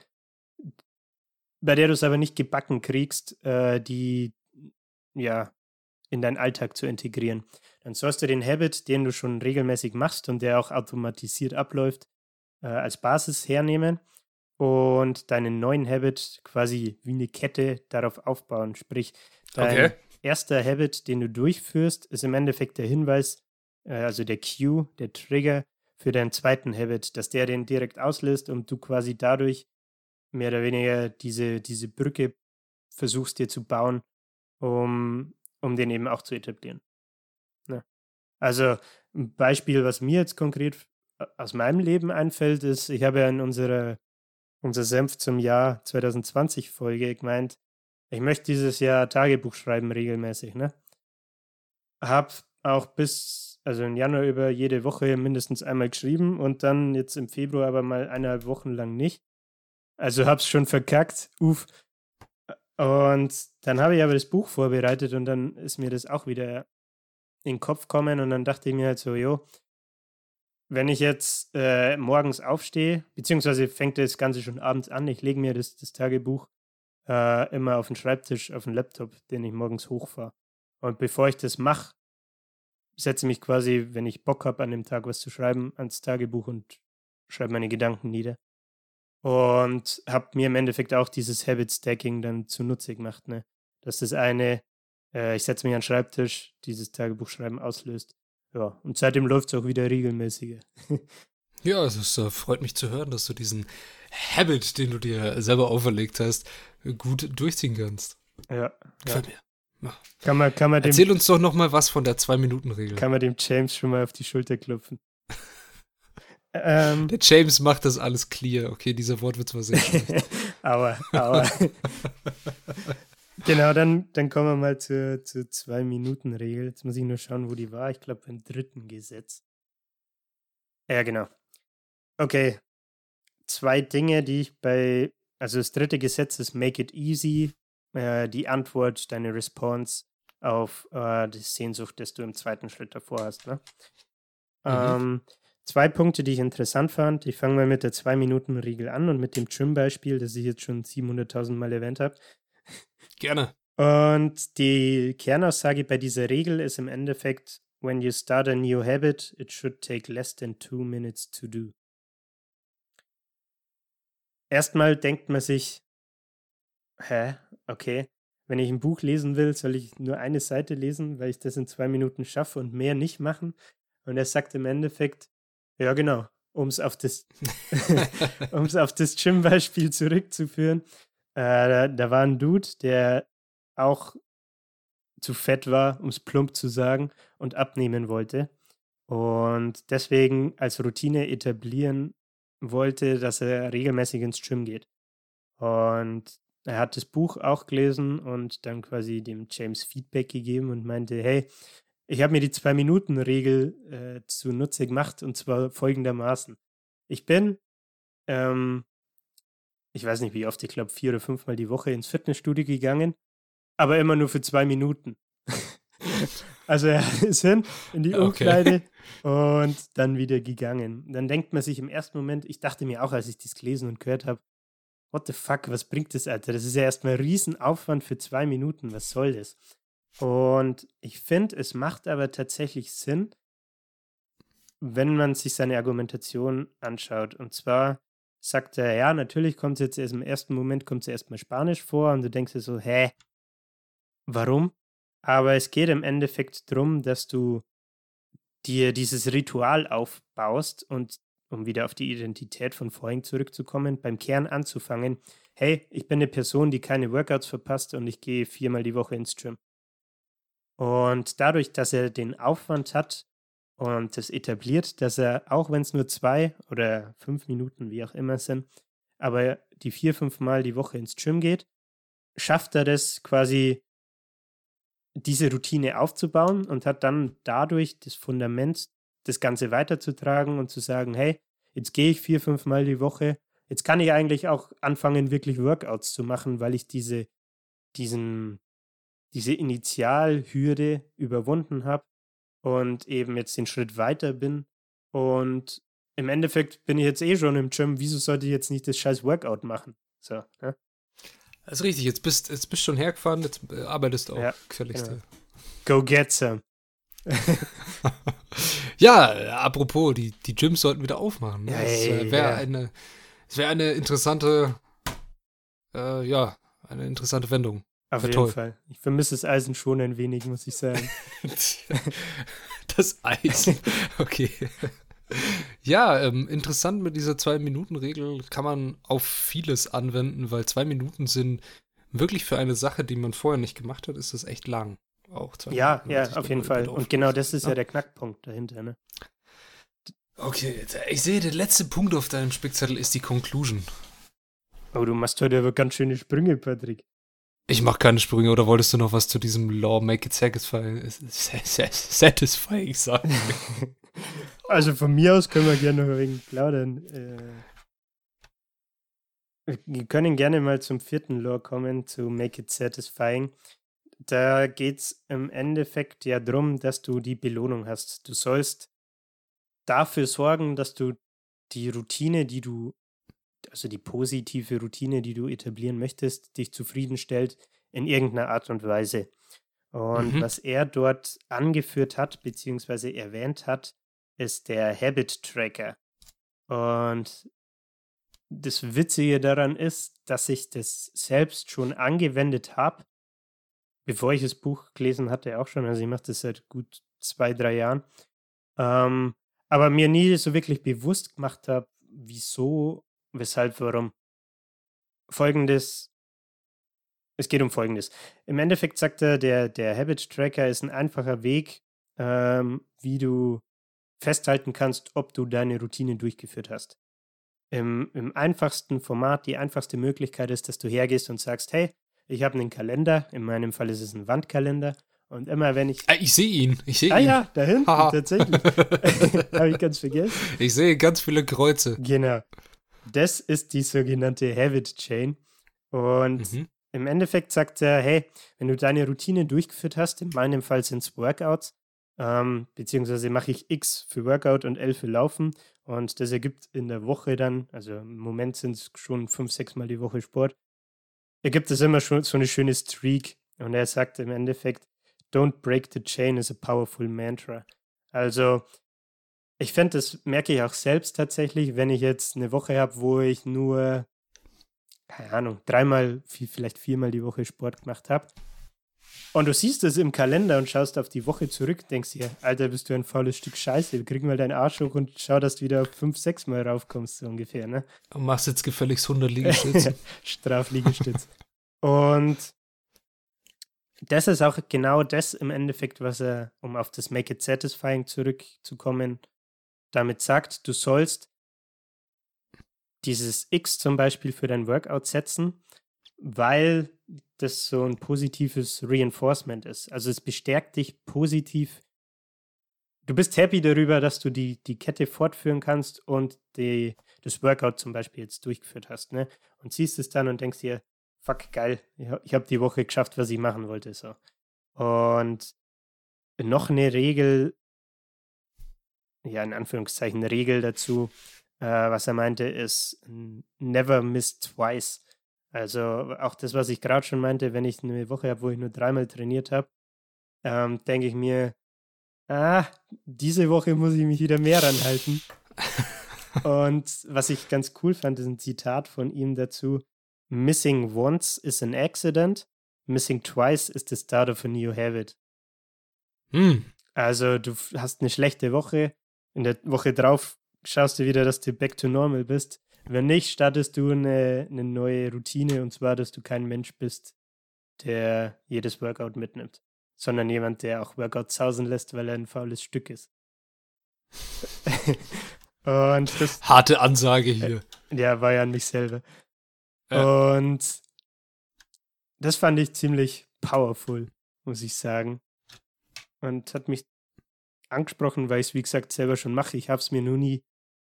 bei der du es aber nicht gebacken kriegst, äh, die ja in deinen Alltag zu integrieren. Dann sollst du den Habit, den du schon regelmäßig machst und der auch automatisiert abläuft, äh, als Basis hernehmen und deinen neuen Habit quasi wie eine Kette darauf aufbauen. Sprich, dein okay. erster Habit, den du durchführst, ist im Endeffekt der Hinweis, also der Cue, der Trigger für deinen zweiten Habit, dass der den direkt auslöst und du quasi dadurch mehr oder weniger diese, diese Brücke versuchst dir zu bauen, um, um den eben auch zu etablieren. Ne? Also ein Beispiel, was mir jetzt konkret aus meinem Leben einfällt, ist, ich habe ja in unserer unser Senf zum Jahr 2020 Folge gemeint, ich möchte dieses Jahr Tagebuch schreiben regelmäßig, ne? Hab auch bis also im Januar über jede Woche mindestens einmal geschrieben und dann jetzt im Februar aber mal eineinhalb Wochen lang nicht. Also hab's schon verkackt, uff. Und dann habe ich aber das Buch vorbereitet und dann ist mir das auch wieder in den Kopf gekommen und dann dachte ich mir halt so, jo, wenn ich jetzt äh, morgens aufstehe, beziehungsweise fängt das Ganze schon abends an, ich lege mir das, das Tagebuch äh, immer auf den Schreibtisch, auf den Laptop, den ich morgens hochfahre. Und bevor ich das mache, setze mich quasi, wenn ich Bock habe, an dem Tag was zu schreiben, ans Tagebuch und schreibe meine Gedanken nieder. Und habe mir im Endeffekt auch dieses Habit Stacking dann zunutze gemacht, ne? Dass das eine, äh, ich setze mich an den Schreibtisch, dieses Tagebuch schreiben auslöst. Ja, und seitdem läuft es auch wieder regelmäßiger. ja, es äh, freut mich zu hören, dass du diesen Habit, den du dir selber auferlegt hast, gut durchziehen kannst. Ja. Gefällt ja. mir. Kann man, kann man dem, Erzähl uns doch noch mal was von der Zwei-Minuten-Regel. Kann man dem James schon mal auf die Schulter klopfen. ähm, der James macht das alles clear. Okay, dieser Wort wird zwar sehr Aber, aber. genau, dann, dann kommen wir mal zur, zur Zwei-Minuten-Regel. Jetzt muss ich nur schauen, wo die war. Ich glaube, beim dritten Gesetz. Ja, genau. Okay. Zwei Dinge, die ich bei also das dritte Gesetz ist Make it easy, äh, die Antwort, deine Response auf äh, die Sehnsucht, das du im zweiten Schritt davor hast. Ne? Mhm. Ähm, zwei Punkte, die ich interessant fand. Ich fange mal mit der 2-Minuten-Regel an und mit dem Trim-Beispiel, das ich jetzt schon 700.000 Mal erwähnt habe. Gerne. Und die Kernaussage bei dieser Regel ist im Endeffekt, when you start a new habit, it should take less than two minutes to do. Erstmal denkt man sich, hä, okay, wenn ich ein Buch lesen will, soll ich nur eine Seite lesen, weil ich das in zwei Minuten schaffe und mehr nicht machen. Und er sagt im Endeffekt, ja genau, um es auf das, um's auf das Gym-Beispiel zurückzuführen, äh, da, da war ein Dude, der auch zu fett war, um es plump zu sagen, und abnehmen wollte. Und deswegen als Routine etablieren wollte, dass er regelmäßig ins Gym geht. Und er hat das Buch auch gelesen und dann quasi dem James Feedback gegeben und meinte, hey, ich habe mir die Zwei-Minuten-Regel äh, zunutze gemacht und zwar folgendermaßen. Ich bin, ähm, ich weiß nicht wie oft, ich glaube vier oder fünfmal die Woche ins Fitnessstudio gegangen, aber immer nur für zwei Minuten. also er ist hin in die Umkleide okay. und dann wieder gegangen. Dann denkt man sich im ersten Moment, ich dachte mir auch, als ich das gelesen und gehört habe, what the fuck, was bringt das, Alter? Das ist ja erstmal ein Riesenaufwand für zwei Minuten, was soll das? Und ich finde, es macht aber tatsächlich Sinn, wenn man sich seine Argumentation anschaut. Und zwar sagt er, ja, natürlich kommt es jetzt erst im ersten Moment kommt es erstmal Spanisch vor und du denkst dir so, hä, warum? Aber es geht im Endeffekt darum, dass du dir dieses Ritual aufbaust und um wieder auf die Identität von vorhin zurückzukommen, beim Kern anzufangen, hey, ich bin eine Person, die keine Workouts verpasst und ich gehe viermal die Woche ins Gym. Und dadurch, dass er den Aufwand hat und das etabliert, dass er, auch wenn es nur zwei oder fünf Minuten, wie auch immer sind, aber die vier, fünf Mal die Woche ins Gym geht, schafft er das quasi, diese Routine aufzubauen und hat dann dadurch das Fundament das Ganze weiterzutragen und zu sagen, hey, jetzt gehe ich vier, fünf Mal die Woche. Jetzt kann ich eigentlich auch anfangen, wirklich Workouts zu machen, weil ich diese, diesen, diese Initialhürde überwunden habe und eben jetzt den Schritt weiter bin. Und im Endeffekt bin ich jetzt eh schon im Gym. Wieso sollte ich jetzt nicht das scheiß Workout machen? So, ja? Das ist richtig. Jetzt bist du jetzt bist schon hergefahren, jetzt äh, arbeitest du auch. Ja, genau. Go get some. ja, apropos, die, die Gyms sollten wieder aufmachen. Ne? es äh, wäre eine, wär eine interessante, äh, ja, eine interessante Wendung. Auf jeden toll. Fall. Ich vermisse das Eisen schon ein wenig, muss ich sagen. das Eis. Okay. Ja, ähm, interessant mit dieser Zwei-Minuten-Regel kann man auf vieles anwenden, weil zwei Minuten sind wirklich für eine Sache, die man vorher nicht gemacht hat, ist das echt lang auch. Ja, ja, auf jeden Fall. Und genau das ist ja. ja der Knackpunkt dahinter, ne? Okay, ich sehe, der letzte Punkt auf deinem Spickzettel ist die Conclusion. Oh, du machst heute aber ganz schöne Sprünge, Patrick. Ich mach keine Sprünge, oder wolltest du noch was zu diesem Law Make It Satisfying, satisfying sagen? also von mir aus können wir gerne noch ein wenig plaudern. Äh, wir können gerne mal zum vierten Law kommen, zu Make It Satisfying da geht es im Endeffekt ja darum, dass du die Belohnung hast. Du sollst dafür sorgen, dass du die Routine, die du, also die positive Routine, die du etablieren möchtest, dich zufriedenstellt in irgendeiner Art und Weise. Und mhm. was er dort angeführt hat, beziehungsweise erwähnt hat, ist der Habit Tracker. Und das Witzige daran ist, dass ich das selbst schon angewendet habe bevor ich das Buch gelesen hatte, auch schon. Also ich mache das seit gut zwei, drei Jahren. Ähm, aber mir nie so wirklich bewusst gemacht habe, wieso, weshalb, warum. Folgendes, es geht um Folgendes. Im Endeffekt sagt er, der, der Habit Tracker ist ein einfacher Weg, ähm, wie du festhalten kannst, ob du deine Routine durchgeführt hast. Im, Im einfachsten Format, die einfachste Möglichkeit ist, dass du hergehst und sagst, hey, ich habe einen Kalender, in meinem Fall ist es ein Wandkalender. Und immer wenn ich. Ah, ich sehe ihn. Ich sehe ah, ihn. Ah ja, da hinten, tatsächlich. habe ich ganz vergessen. Ich sehe ganz viele Kreuze. Genau. das ist die sogenannte Habit Chain. Und mhm. im Endeffekt sagt er, hey, wenn du deine Routine durchgeführt hast, in meinem Fall sind es Workouts, ähm, beziehungsweise mache ich X für Workout und L für Laufen. Und das ergibt in der Woche dann, also im Moment sind es schon fünf, sechs Mal die Woche Sport, ergibt es immer schon so eine schöne Streak. Und er sagt im Endeffekt, don't break the chain is a powerful mantra. Also, ich finde, das merke ich auch selbst tatsächlich, wenn ich jetzt eine Woche habe, wo ich nur, keine Ahnung, dreimal, vielleicht viermal die Woche Sport gemacht habe und du siehst es im Kalender und schaust auf die Woche zurück, denkst dir, Alter, bist du ein faules Stück Scheiße. Krieg mal deinen Arsch hoch und schau, dass du wieder fünf, sechs Mal raufkommst, so ungefähr, ne? Und machst jetzt gefälligst 100 Liegestütze. Strafliegestütz. und das ist auch genau das im Endeffekt, was er, um auf das Make It Satisfying zurückzukommen, damit sagt, du sollst dieses X zum Beispiel für dein Workout setzen, weil das so ein positives Reinforcement ist. Also es bestärkt dich positiv. Du bist happy darüber, dass du die, die Kette fortführen kannst und die, das Workout zum Beispiel jetzt durchgeführt hast, ne? Und siehst es dann und denkst dir, fuck, geil, ich habe die Woche geschafft, was ich machen wollte. So. Und noch eine Regel, ja, in Anführungszeichen Regel dazu, äh, was er meinte, ist never miss twice. Also auch das, was ich gerade schon meinte, wenn ich eine Woche habe, wo ich nur dreimal trainiert habe, ähm, denke ich mir, ah, diese Woche muss ich mich wieder mehr ranhalten. Und was ich ganz cool fand, ist ein Zitat von ihm dazu. Missing once is an accident, missing twice is the start of a new habit. Hm. Also du hast eine schlechte Woche, in der Woche drauf schaust du wieder, dass du back to normal bist wenn nicht, startest du eine, eine neue Routine und zwar, dass du kein Mensch bist, der jedes Workout mitnimmt, sondern jemand, der auch Workouts sausen lässt, weil er ein faules Stück ist. und das, Harte Ansage hier. Ja, war ja an mich selber. Ja. Und das fand ich ziemlich powerful, muss ich sagen. Und hat mich angesprochen, weil ich es, wie gesagt, selber schon mache. Ich habe es mir nur nie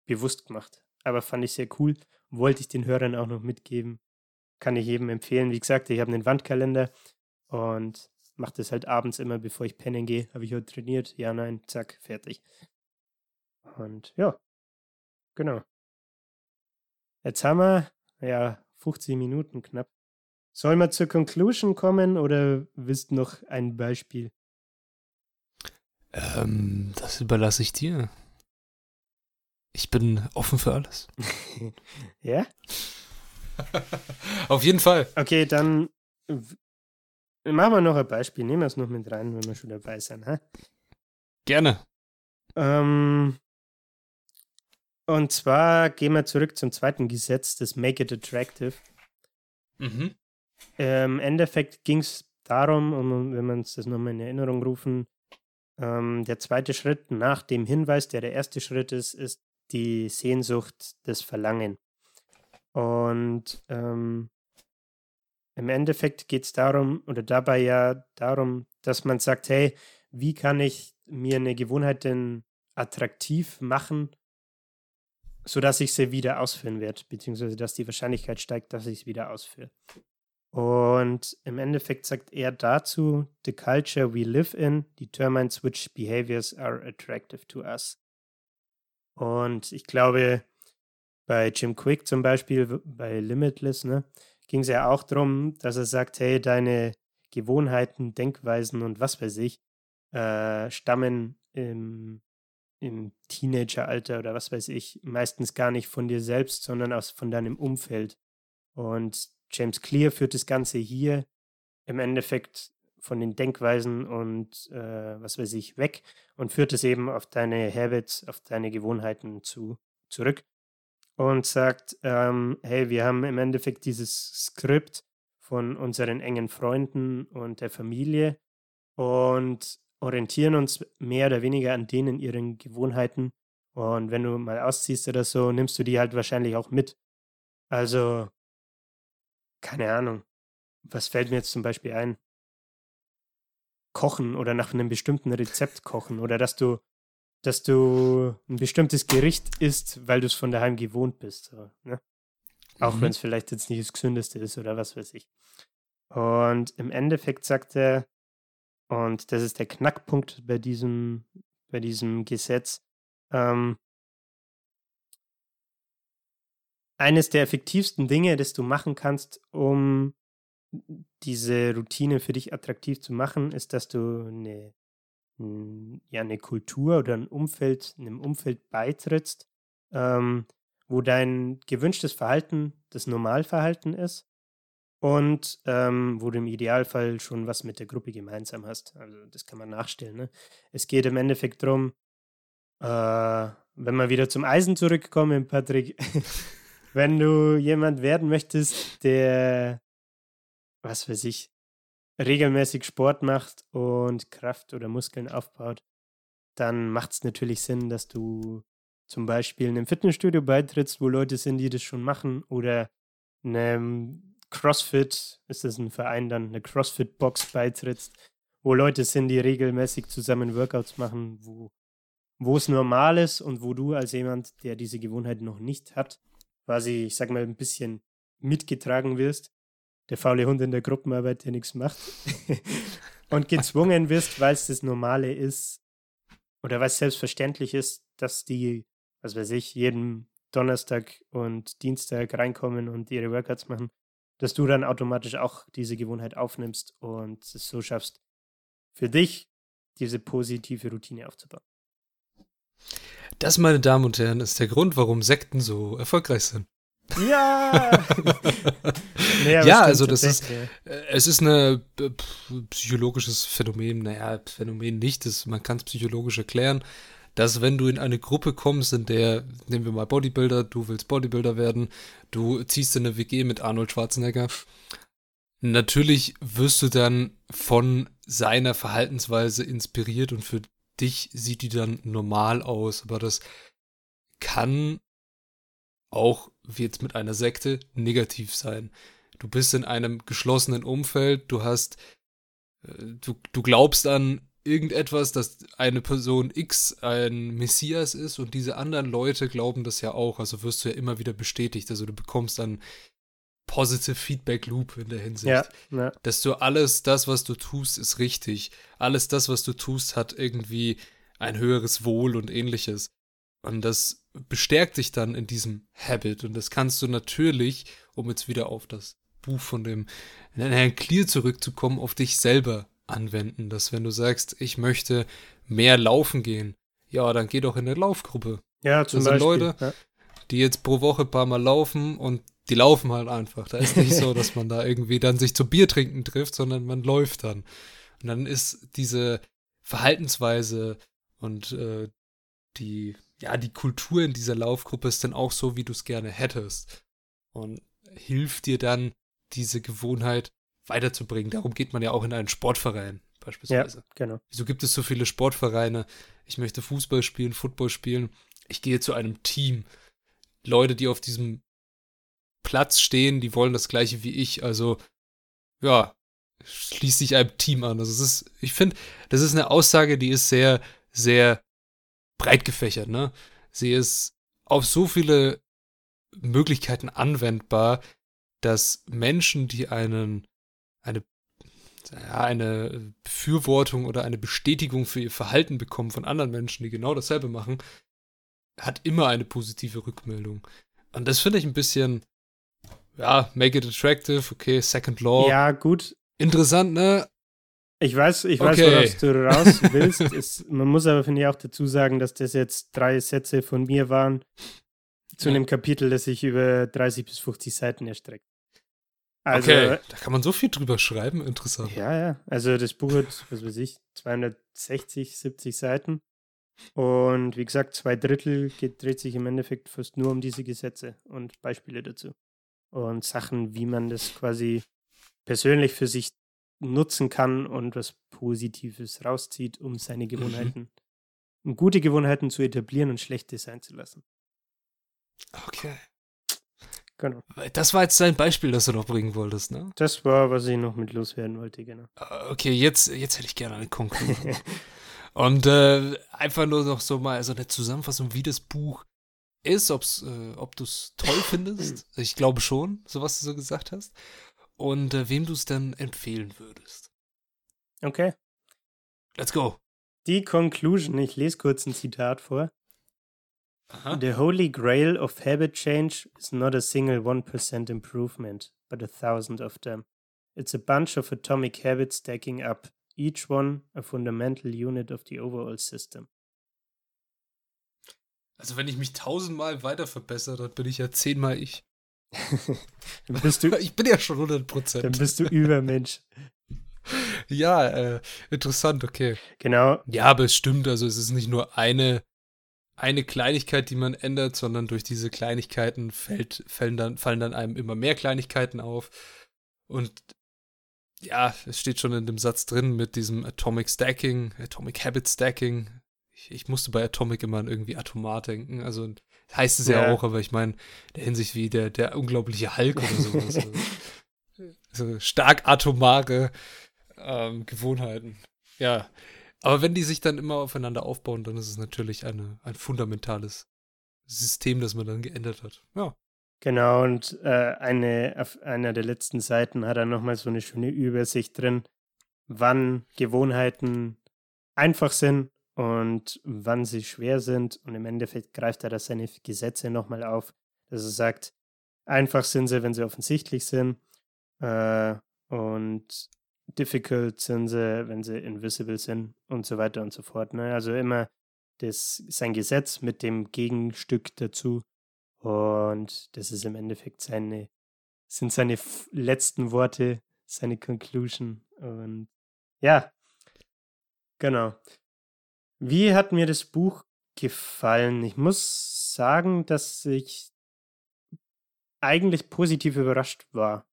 bewusst gemacht aber fand ich sehr cool. Wollte ich den Hörern auch noch mitgeben. Kann ich jedem empfehlen. Wie gesagt, ich habe einen Wandkalender und mache das halt abends immer, bevor ich pennen gehe. Habe ich heute trainiert? Ja, nein, zack, fertig. Und ja, genau. Jetzt haben wir, ja, 50 Minuten knapp. Sollen wir zur Conclusion kommen oder wisst noch ein Beispiel? Ähm, das überlasse ich dir. Ich bin offen für alles. ja? Auf jeden Fall. Okay, dann machen wir noch ein Beispiel. Nehmen wir es noch mit rein, wenn wir schon dabei sind. Ha? Gerne. Ähm, und zwar gehen wir zurück zum zweiten Gesetz, das Make It Attractive. Mhm. Im Endeffekt ging es darum, um, wenn wir uns das nochmal in Erinnerung rufen, ähm, der zweite Schritt nach dem Hinweis, der der erste Schritt ist, ist die Sehnsucht, das Verlangen. Und ähm, im Endeffekt geht es darum, oder dabei ja darum, dass man sagt, hey, wie kann ich mir eine Gewohnheit denn attraktiv machen, sodass ich sie wieder ausführen werde, beziehungsweise dass die Wahrscheinlichkeit steigt, dass ich es wieder ausführe. Und im Endeffekt sagt er dazu, the culture we live in determines which behaviors are attractive to us. Und ich glaube, bei Jim Quick zum Beispiel, bei Limitless, ne, ging es ja auch darum, dass er sagt, hey, deine Gewohnheiten, Denkweisen und was weiß ich, äh, stammen im, im Teenageralter oder was weiß ich, meistens gar nicht von dir selbst, sondern aus von deinem Umfeld. Und James Clear führt das Ganze hier im Endeffekt von den Denkweisen und äh, was weiß ich weg und führt es eben auf deine Habits, auf deine Gewohnheiten zu, zurück und sagt, ähm, hey, wir haben im Endeffekt dieses Skript von unseren engen Freunden und der Familie und orientieren uns mehr oder weniger an denen ihren Gewohnheiten. Und wenn du mal ausziehst oder so, nimmst du die halt wahrscheinlich auch mit. Also, keine Ahnung. Was fällt mir jetzt zum Beispiel ein? Kochen oder nach einem bestimmten Rezept kochen oder dass du dass du ein bestimmtes Gericht isst, weil du es von daheim gewohnt bist. So, ne? Auch mhm. wenn es vielleicht jetzt nicht das Gesündeste ist oder was weiß ich. Und im Endeffekt sagt er, und das ist der Knackpunkt bei diesem, bei diesem Gesetz, ähm, eines der effektivsten Dinge, das du machen kannst, um diese Routine für dich attraktiv zu machen, ist, dass du eine, ja, eine Kultur oder ein Umfeld, einem Umfeld beitrittst, ähm, wo dein gewünschtes Verhalten das Normalverhalten ist und ähm, wo du im Idealfall schon was mit der Gruppe gemeinsam hast. Also das kann man nachstellen. Ne? Es geht im Endeffekt darum, äh, wenn wir wieder zum Eisen zurückkommen, Patrick, wenn du jemand werden möchtest, der, was weiß ich, regelmäßig Sport macht und Kraft oder Muskeln aufbaut, dann macht es natürlich Sinn, dass du zum Beispiel einem Fitnessstudio beitrittst, wo Leute sind, die das schon machen, oder einem CrossFit, ist das ein Verein dann, eine CrossFit-Box beitrittst, wo Leute sind, die regelmäßig zusammen Workouts machen, wo wo es normal ist und wo du als jemand, der diese Gewohnheit noch nicht hat, quasi, ich sag mal, ein bisschen mitgetragen wirst. Der faule Hund in der Gruppenarbeit, der nichts macht. und gezwungen wirst, weil es das Normale ist oder weil es selbstverständlich ist, dass die, was weiß ich, jeden Donnerstag und Dienstag reinkommen und ihre Workouts machen, dass du dann automatisch auch diese Gewohnheit aufnimmst und es so schaffst, für dich diese positive Routine aufzubauen. Das, meine Damen und Herren, ist der Grund, warum Sekten so erfolgreich sind. Ja! nee, ja, also das ist, äh, es ist ein psychologisches Phänomen, naja, Phänomen nicht, das, man kann es psychologisch erklären, dass wenn du in eine Gruppe kommst, in der, nehmen wir mal Bodybuilder, du willst Bodybuilder werden, du ziehst in eine WG mit Arnold Schwarzenegger, natürlich wirst du dann von seiner Verhaltensweise inspiriert und für dich sieht die dann normal aus, aber das kann auch, jetzt mit einer Sekte, negativ sein. Du bist in einem geschlossenen Umfeld, du hast, äh, du, du glaubst an irgendetwas, dass eine Person X ein Messias ist und diese anderen Leute glauben das ja auch, also wirst du ja immer wieder bestätigt, also du bekommst dann Positive Feedback Loop in der Hinsicht. Ja, ja. Dass du alles, das, was du tust, ist richtig. Alles das, was du tust, hat irgendwie ein höheres Wohl und ähnliches. Und das bestärkt dich dann in diesem Habit. Und das kannst du natürlich, um jetzt wieder auf das Buch von dem Herrn Clear zurückzukommen, auf dich selber anwenden. Dass wenn du sagst, ich möchte mehr laufen gehen, ja, dann geh doch in eine Laufgruppe. Ja, zum das sind Beispiel. Leute, ja. die jetzt pro Woche ein paar Mal laufen und die laufen halt einfach. Da ist nicht so, dass man da irgendwie dann sich zu Bier trinken trifft, sondern man läuft dann. Und dann ist diese Verhaltensweise und äh, die, ja, die Kultur in dieser Laufgruppe ist dann auch so, wie du es gerne hättest. Und hilft dir dann, diese Gewohnheit weiterzubringen. Darum geht man ja auch in einen Sportverein, beispielsweise. Ja, genau. Wieso gibt es so viele Sportvereine? Ich möchte Fußball spielen, Football spielen. Ich gehe zu einem Team. Leute, die auf diesem Platz stehen, die wollen das gleiche wie ich. Also, ja, schließt sich einem Team an. Also, es ist, ich finde, das ist eine Aussage, die ist sehr, sehr breit gefächert, ne? Sie ist auf so viele Möglichkeiten anwendbar, dass Menschen, die einen, eine, ja, eine Befürwortung oder eine Bestätigung für ihr Verhalten bekommen von anderen Menschen, die genau dasselbe machen, hat immer eine positive Rückmeldung. Und das finde ich ein bisschen, ja, make it attractive, okay, second law. Ja, gut. Interessant, ne? Ich weiß, ich weiß, okay. worauf du raus willst. es, man muss aber, finde ich, auch dazu sagen, dass das jetzt drei Sätze von mir waren zu einem Kapitel, das sich über 30 bis 50 Seiten erstreckt. Also, okay, da kann man so viel drüber schreiben, interessant. Ja, ja. Also das Buch hat, was weiß ich, 260, 70 Seiten. Und wie gesagt, zwei Drittel geht, dreht sich im Endeffekt fast nur um diese Gesetze und Beispiele dazu und Sachen, wie man das quasi persönlich für sich nutzen kann und was Positives rauszieht, um seine mhm. Gewohnheiten, mhm. um gute Gewohnheiten zu etablieren und schlechte sein zu lassen. Okay. Genau. Das war jetzt dein Beispiel, das du noch bringen wolltest, ne? Das war, was ich noch mit loswerden wollte, genau. Ah, okay, jetzt, jetzt hätte ich gerne eine Konklusion. Und äh, einfach nur noch so mal so eine Zusammenfassung, wie das Buch ist, ob's, äh, ob du es toll findest. Ich glaube schon, so was du so gesagt hast. Und äh, wem du es dann empfehlen würdest. Okay. Let's go. Die Conclusion, ich lese kurz ein Zitat vor. Aha. The holy grail of habit change is not a single 1% improvement, but a thousand of them. It's a bunch of atomic habits stacking up, each one a fundamental unit of the overall system. Also wenn ich mich tausendmal weiter verbessere, dann bin ich ja zehnmal ich. Dann bist du, ich bin ja schon 100 Prozent. Dann bist du Übermensch. ja, äh, interessant, okay. Genau. Ja, aber es stimmt, also es ist nicht nur eine, eine Kleinigkeit, die man ändert, sondern durch diese Kleinigkeiten fällt, fallen, dann, fallen dann einem immer mehr Kleinigkeiten auf. Und ja, es steht schon in dem Satz drin mit diesem Atomic Stacking, Atomic Habit Stacking. Ich, ich musste bei Atomic immer an irgendwie atomar denken. Also heißt es ja, ja auch, aber ich meine, der Hinsicht wie der, der unglaubliche Hulk oder sowas. also, so stark atomare ähm, Gewohnheiten. Ja. Aber wenn die sich dann immer aufeinander aufbauen, dann ist es natürlich eine, ein fundamentales System, das man dann geändert hat. Ja. Genau, und äh, eine, auf einer der letzten Seiten hat er nochmal so eine schöne Übersicht drin, wann Gewohnheiten einfach sind und wann sie schwer sind. Und im Endeffekt greift er da seine Gesetze nochmal auf, dass er sagt, einfach sind sie, wenn sie offensichtlich sind. Äh, und difficult sind sie, wenn sie invisible sind und so weiter und so fort. Ne? Also immer das, sein Gesetz mit dem Gegenstück dazu. Und das ist im Endeffekt seine, sind seine letzten Worte, seine Conclusion. Und ja, genau. Wie hat mir das Buch gefallen? Ich muss sagen, dass ich eigentlich positiv überrascht war,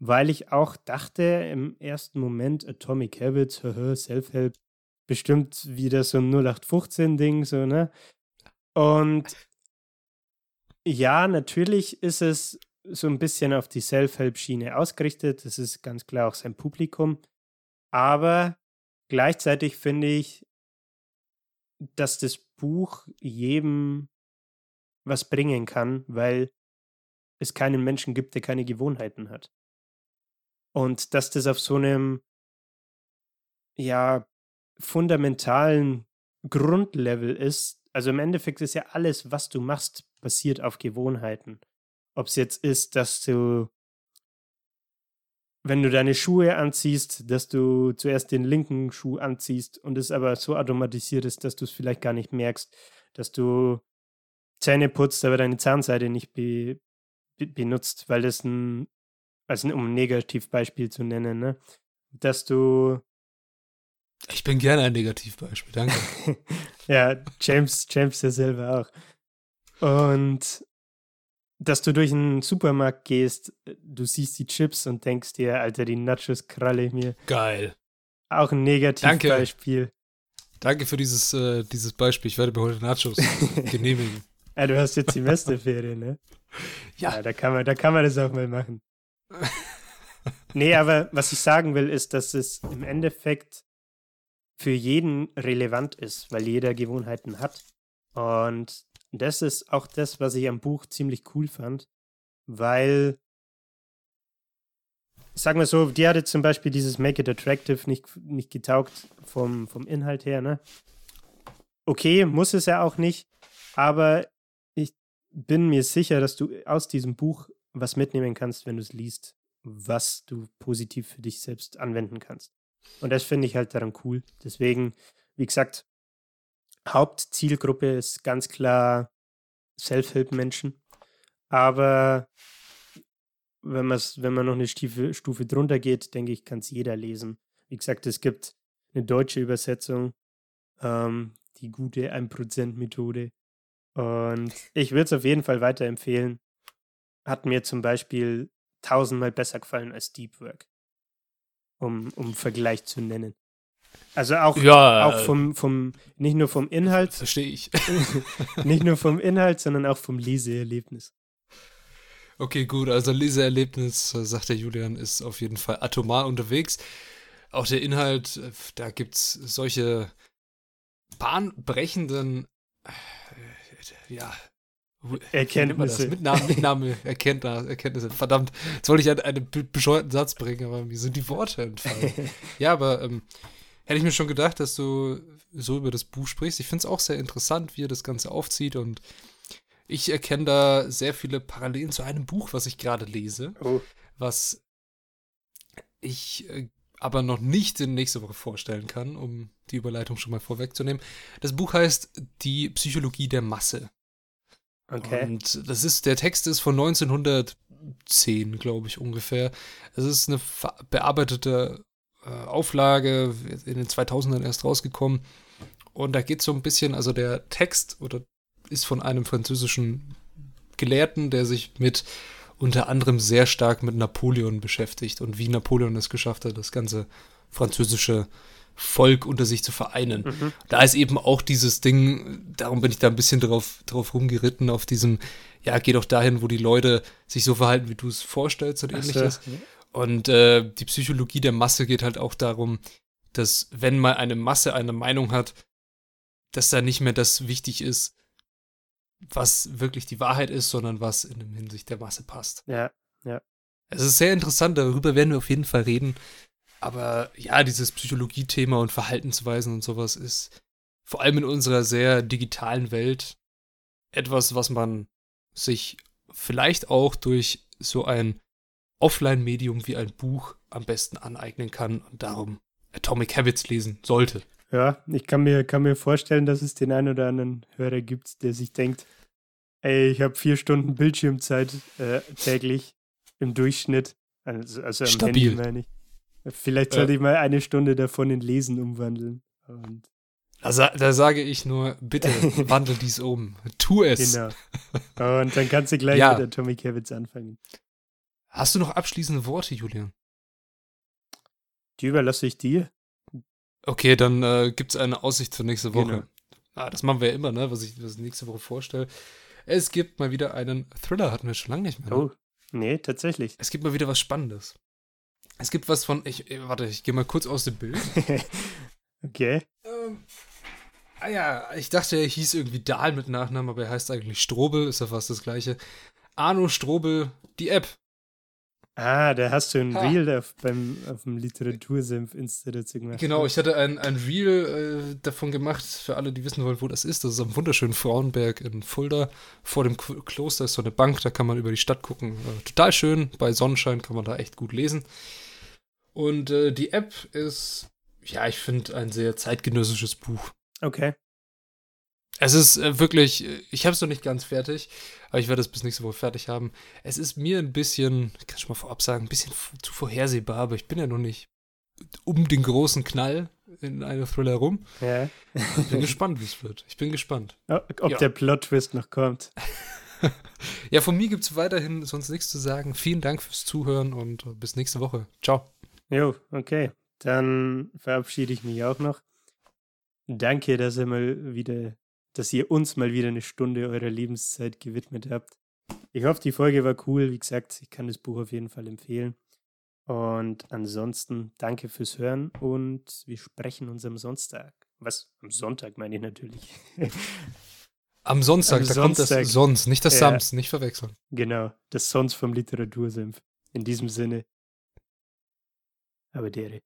weil ich auch dachte im ersten Moment Atomic Habits, Self-Help, bestimmt wieder so ein 0815-Ding, so, ne? Und ja, natürlich ist es so ein bisschen auf die Self-Help-Schiene ausgerichtet. Das ist ganz klar auch sein Publikum. Aber gleichzeitig finde ich, dass das Buch jedem was bringen kann, weil es keinen Menschen gibt, der keine Gewohnheiten hat. Und dass das auf so einem, ja, fundamentalen Grundlevel ist. Also im Endeffekt ist ja alles, was du machst, basiert auf Gewohnheiten. Ob es jetzt ist, dass du, wenn du deine Schuhe anziehst, dass du zuerst den linken Schuh anziehst und es aber so automatisiert ist, dass du es vielleicht gar nicht merkst, dass du Zähne putzt, aber deine Zahnseide nicht be, be, benutzt, weil das ein, also um ein Negativbeispiel zu nennen, ne? dass du ich bin gerne ein Negativbeispiel, danke. ja, James, James ja selber auch. Und dass du durch einen Supermarkt gehst, du siehst die Chips und denkst dir, Alter, die Nachos kralle ich mir. Geil. Auch ein Negativbeispiel. Danke. Danke für dieses, äh, dieses Beispiel. Ich werde mir heute Nachos genehmigen. Ja, du hast jetzt Semesterferien, ne? Ja. ja. da, kann man, da kann man das auch mal machen. nee, aber was ich sagen will, ist, dass es im Endeffekt für jeden relevant ist, weil jeder Gewohnheiten hat. Und das ist auch das, was ich am Buch ziemlich cool fand, weil, sagen wir so, die hatte zum Beispiel dieses Make It Attractive nicht, nicht getaugt vom, vom Inhalt her, ne? Okay, muss es ja auch nicht, aber ich bin mir sicher, dass du aus diesem Buch was mitnehmen kannst, wenn du es liest, was du positiv für dich selbst anwenden kannst. Und das finde ich halt daran cool. Deswegen, wie gesagt, Hauptzielgruppe ist ganz klar Self-Help-Menschen. Aber wenn, wenn man noch eine Stufe, Stufe drunter geht, denke ich, kann es jeder lesen. Wie gesagt, es gibt eine deutsche Übersetzung, ähm, die gute 1%-Methode. Und ich würde es auf jeden Fall weiterempfehlen. Hat mir zum Beispiel tausendmal besser gefallen als Deep Work. Um, um Vergleich zu nennen. Also auch, ja, auch vom, vom, nicht nur vom Inhalt. Verstehe ich. nicht nur vom Inhalt, sondern auch vom Leseerlebnis. Okay, gut. Also Leseerlebnis, äh, sagt der Julian, ist auf jeden Fall atomar unterwegs. Auch der Inhalt, äh, da gibt es solche bahnbrechenden, äh, ja, Erkenntnisse. Mitnahme, Mitnahme Erkenntnisse, Erkenntnisse. Verdammt, jetzt wollte ich einen, einen bescheuerten Satz bringen, aber mir sind die Worte entfallen. ja, aber ähm, hätte ich mir schon gedacht, dass du so über das Buch sprichst. Ich finde es auch sehr interessant, wie er das Ganze aufzieht und ich erkenne da sehr viele Parallelen zu einem Buch, was ich gerade lese, oh. was ich äh, aber noch nicht in nächste Woche vorstellen kann, um die Überleitung schon mal vorwegzunehmen. Das Buch heißt Die Psychologie der Masse. Okay. Und das ist, der Text ist von 1910, glaube ich, ungefähr. Es ist eine bearbeitete Auflage, in den 2000ern erst rausgekommen. Und da geht es so ein bisschen, also der Text oder ist von einem französischen Gelehrten, der sich mit unter anderem sehr stark mit Napoleon beschäftigt und wie Napoleon es geschafft hat, das ganze französische Volk unter sich zu vereinen. Mhm. Da ist eben auch dieses Ding, darum bin ich da ein bisschen drauf, drauf rumgeritten, auf diesem, ja, geh doch dahin, wo die Leute sich so verhalten, wie du es vorstellst und ähnliches. So. Und äh, die Psychologie der Masse geht halt auch darum, dass wenn mal eine Masse eine Meinung hat, dass da nicht mehr das wichtig ist, was wirklich die Wahrheit ist, sondern was in der Hinsicht der Masse passt. Ja, ja. Es ist sehr interessant, darüber werden wir auf jeden Fall reden. Aber ja, dieses Psychologie-Thema und Verhaltensweisen und sowas ist vor allem in unserer sehr digitalen Welt etwas, was man sich vielleicht auch durch so ein Offline-Medium wie ein Buch am besten aneignen kann und darum Atomic Habits lesen sollte. Ja, ich kann mir, kann mir vorstellen, dass es den einen oder anderen Hörer gibt, der sich denkt, ey, ich habe vier Stunden Bildschirmzeit äh, täglich im Durchschnitt. Also, also am Stabil. Handy meine ich. Vielleicht sollte ja. ich mal eine Stunde davon in Lesen umwandeln. Und also, da sage ich nur, bitte wandel dies um. Tu es. Genau. Und dann kannst du gleich ja. mit Atomic Habits anfangen. Hast du noch abschließende Worte, Julian? Die überlasse ich dir. Okay, dann äh, gibt es eine Aussicht für nächste Woche. Genau. Ah, das machen wir ja immer, ne? Was ich, was ich nächste Woche vorstelle. Es gibt mal wieder einen Thriller, hatten wir schon lange nicht mehr. Ne? Oh, nee, tatsächlich. Es gibt mal wieder was Spannendes. Es gibt was von. Ich, warte, ich gehe mal kurz aus dem Bild. okay. Ähm, ah ja, ich dachte, er hieß irgendwie Dahl mit Nachnamen, aber er heißt eigentlich Strobel, ist ja fast das gleiche. Arno Strobel, die App. Ah, da hast du ein ha. Reel auf, beim, auf dem Literatursenf Insta dazu gemacht. Genau, ich hatte ein, ein Reel äh, davon gemacht, für alle, die wissen wollen, wo das ist. Das ist am wunderschönen Frauenberg in Fulda. Vor dem Kloster ist so eine Bank, da kann man über die Stadt gucken. Äh, total schön, bei Sonnenschein kann man da echt gut lesen. Und äh, die App ist, ja, ich finde, ein sehr zeitgenössisches Buch. Okay. Es ist äh, wirklich, ich habe es noch nicht ganz fertig, aber ich werde es bis nächste Woche fertig haben. Es ist mir ein bisschen, ich kann schon mal vorab sagen, ein bisschen zu vorhersehbar, aber ich bin ja noch nicht um den großen Knall in einem Thriller rum. Ja. Ich bin gespannt, wie es wird. Ich bin gespannt. Ob ja. der Plot-Twist noch kommt. ja, von mir gibt es weiterhin sonst nichts zu sagen. Vielen Dank fürs Zuhören und bis nächste Woche. Ciao. Jo, okay. Dann verabschiede ich mich auch noch. Danke, dass ihr mal wieder dass ihr uns mal wieder eine Stunde eurer Lebenszeit gewidmet habt. Ich hoffe, die Folge war cool. Wie gesagt, ich kann das Buch auf jeden Fall empfehlen. Und ansonsten danke fürs Hören und wir sprechen uns am Sonntag. Was? Am Sonntag meine ich natürlich. Am Sonntag, am da Sonntag. kommt das Sonst, nicht das ja, Sams, nicht verwechseln. Genau, das Sonst vom Literatursenf. In diesem Sinne. Aber dere.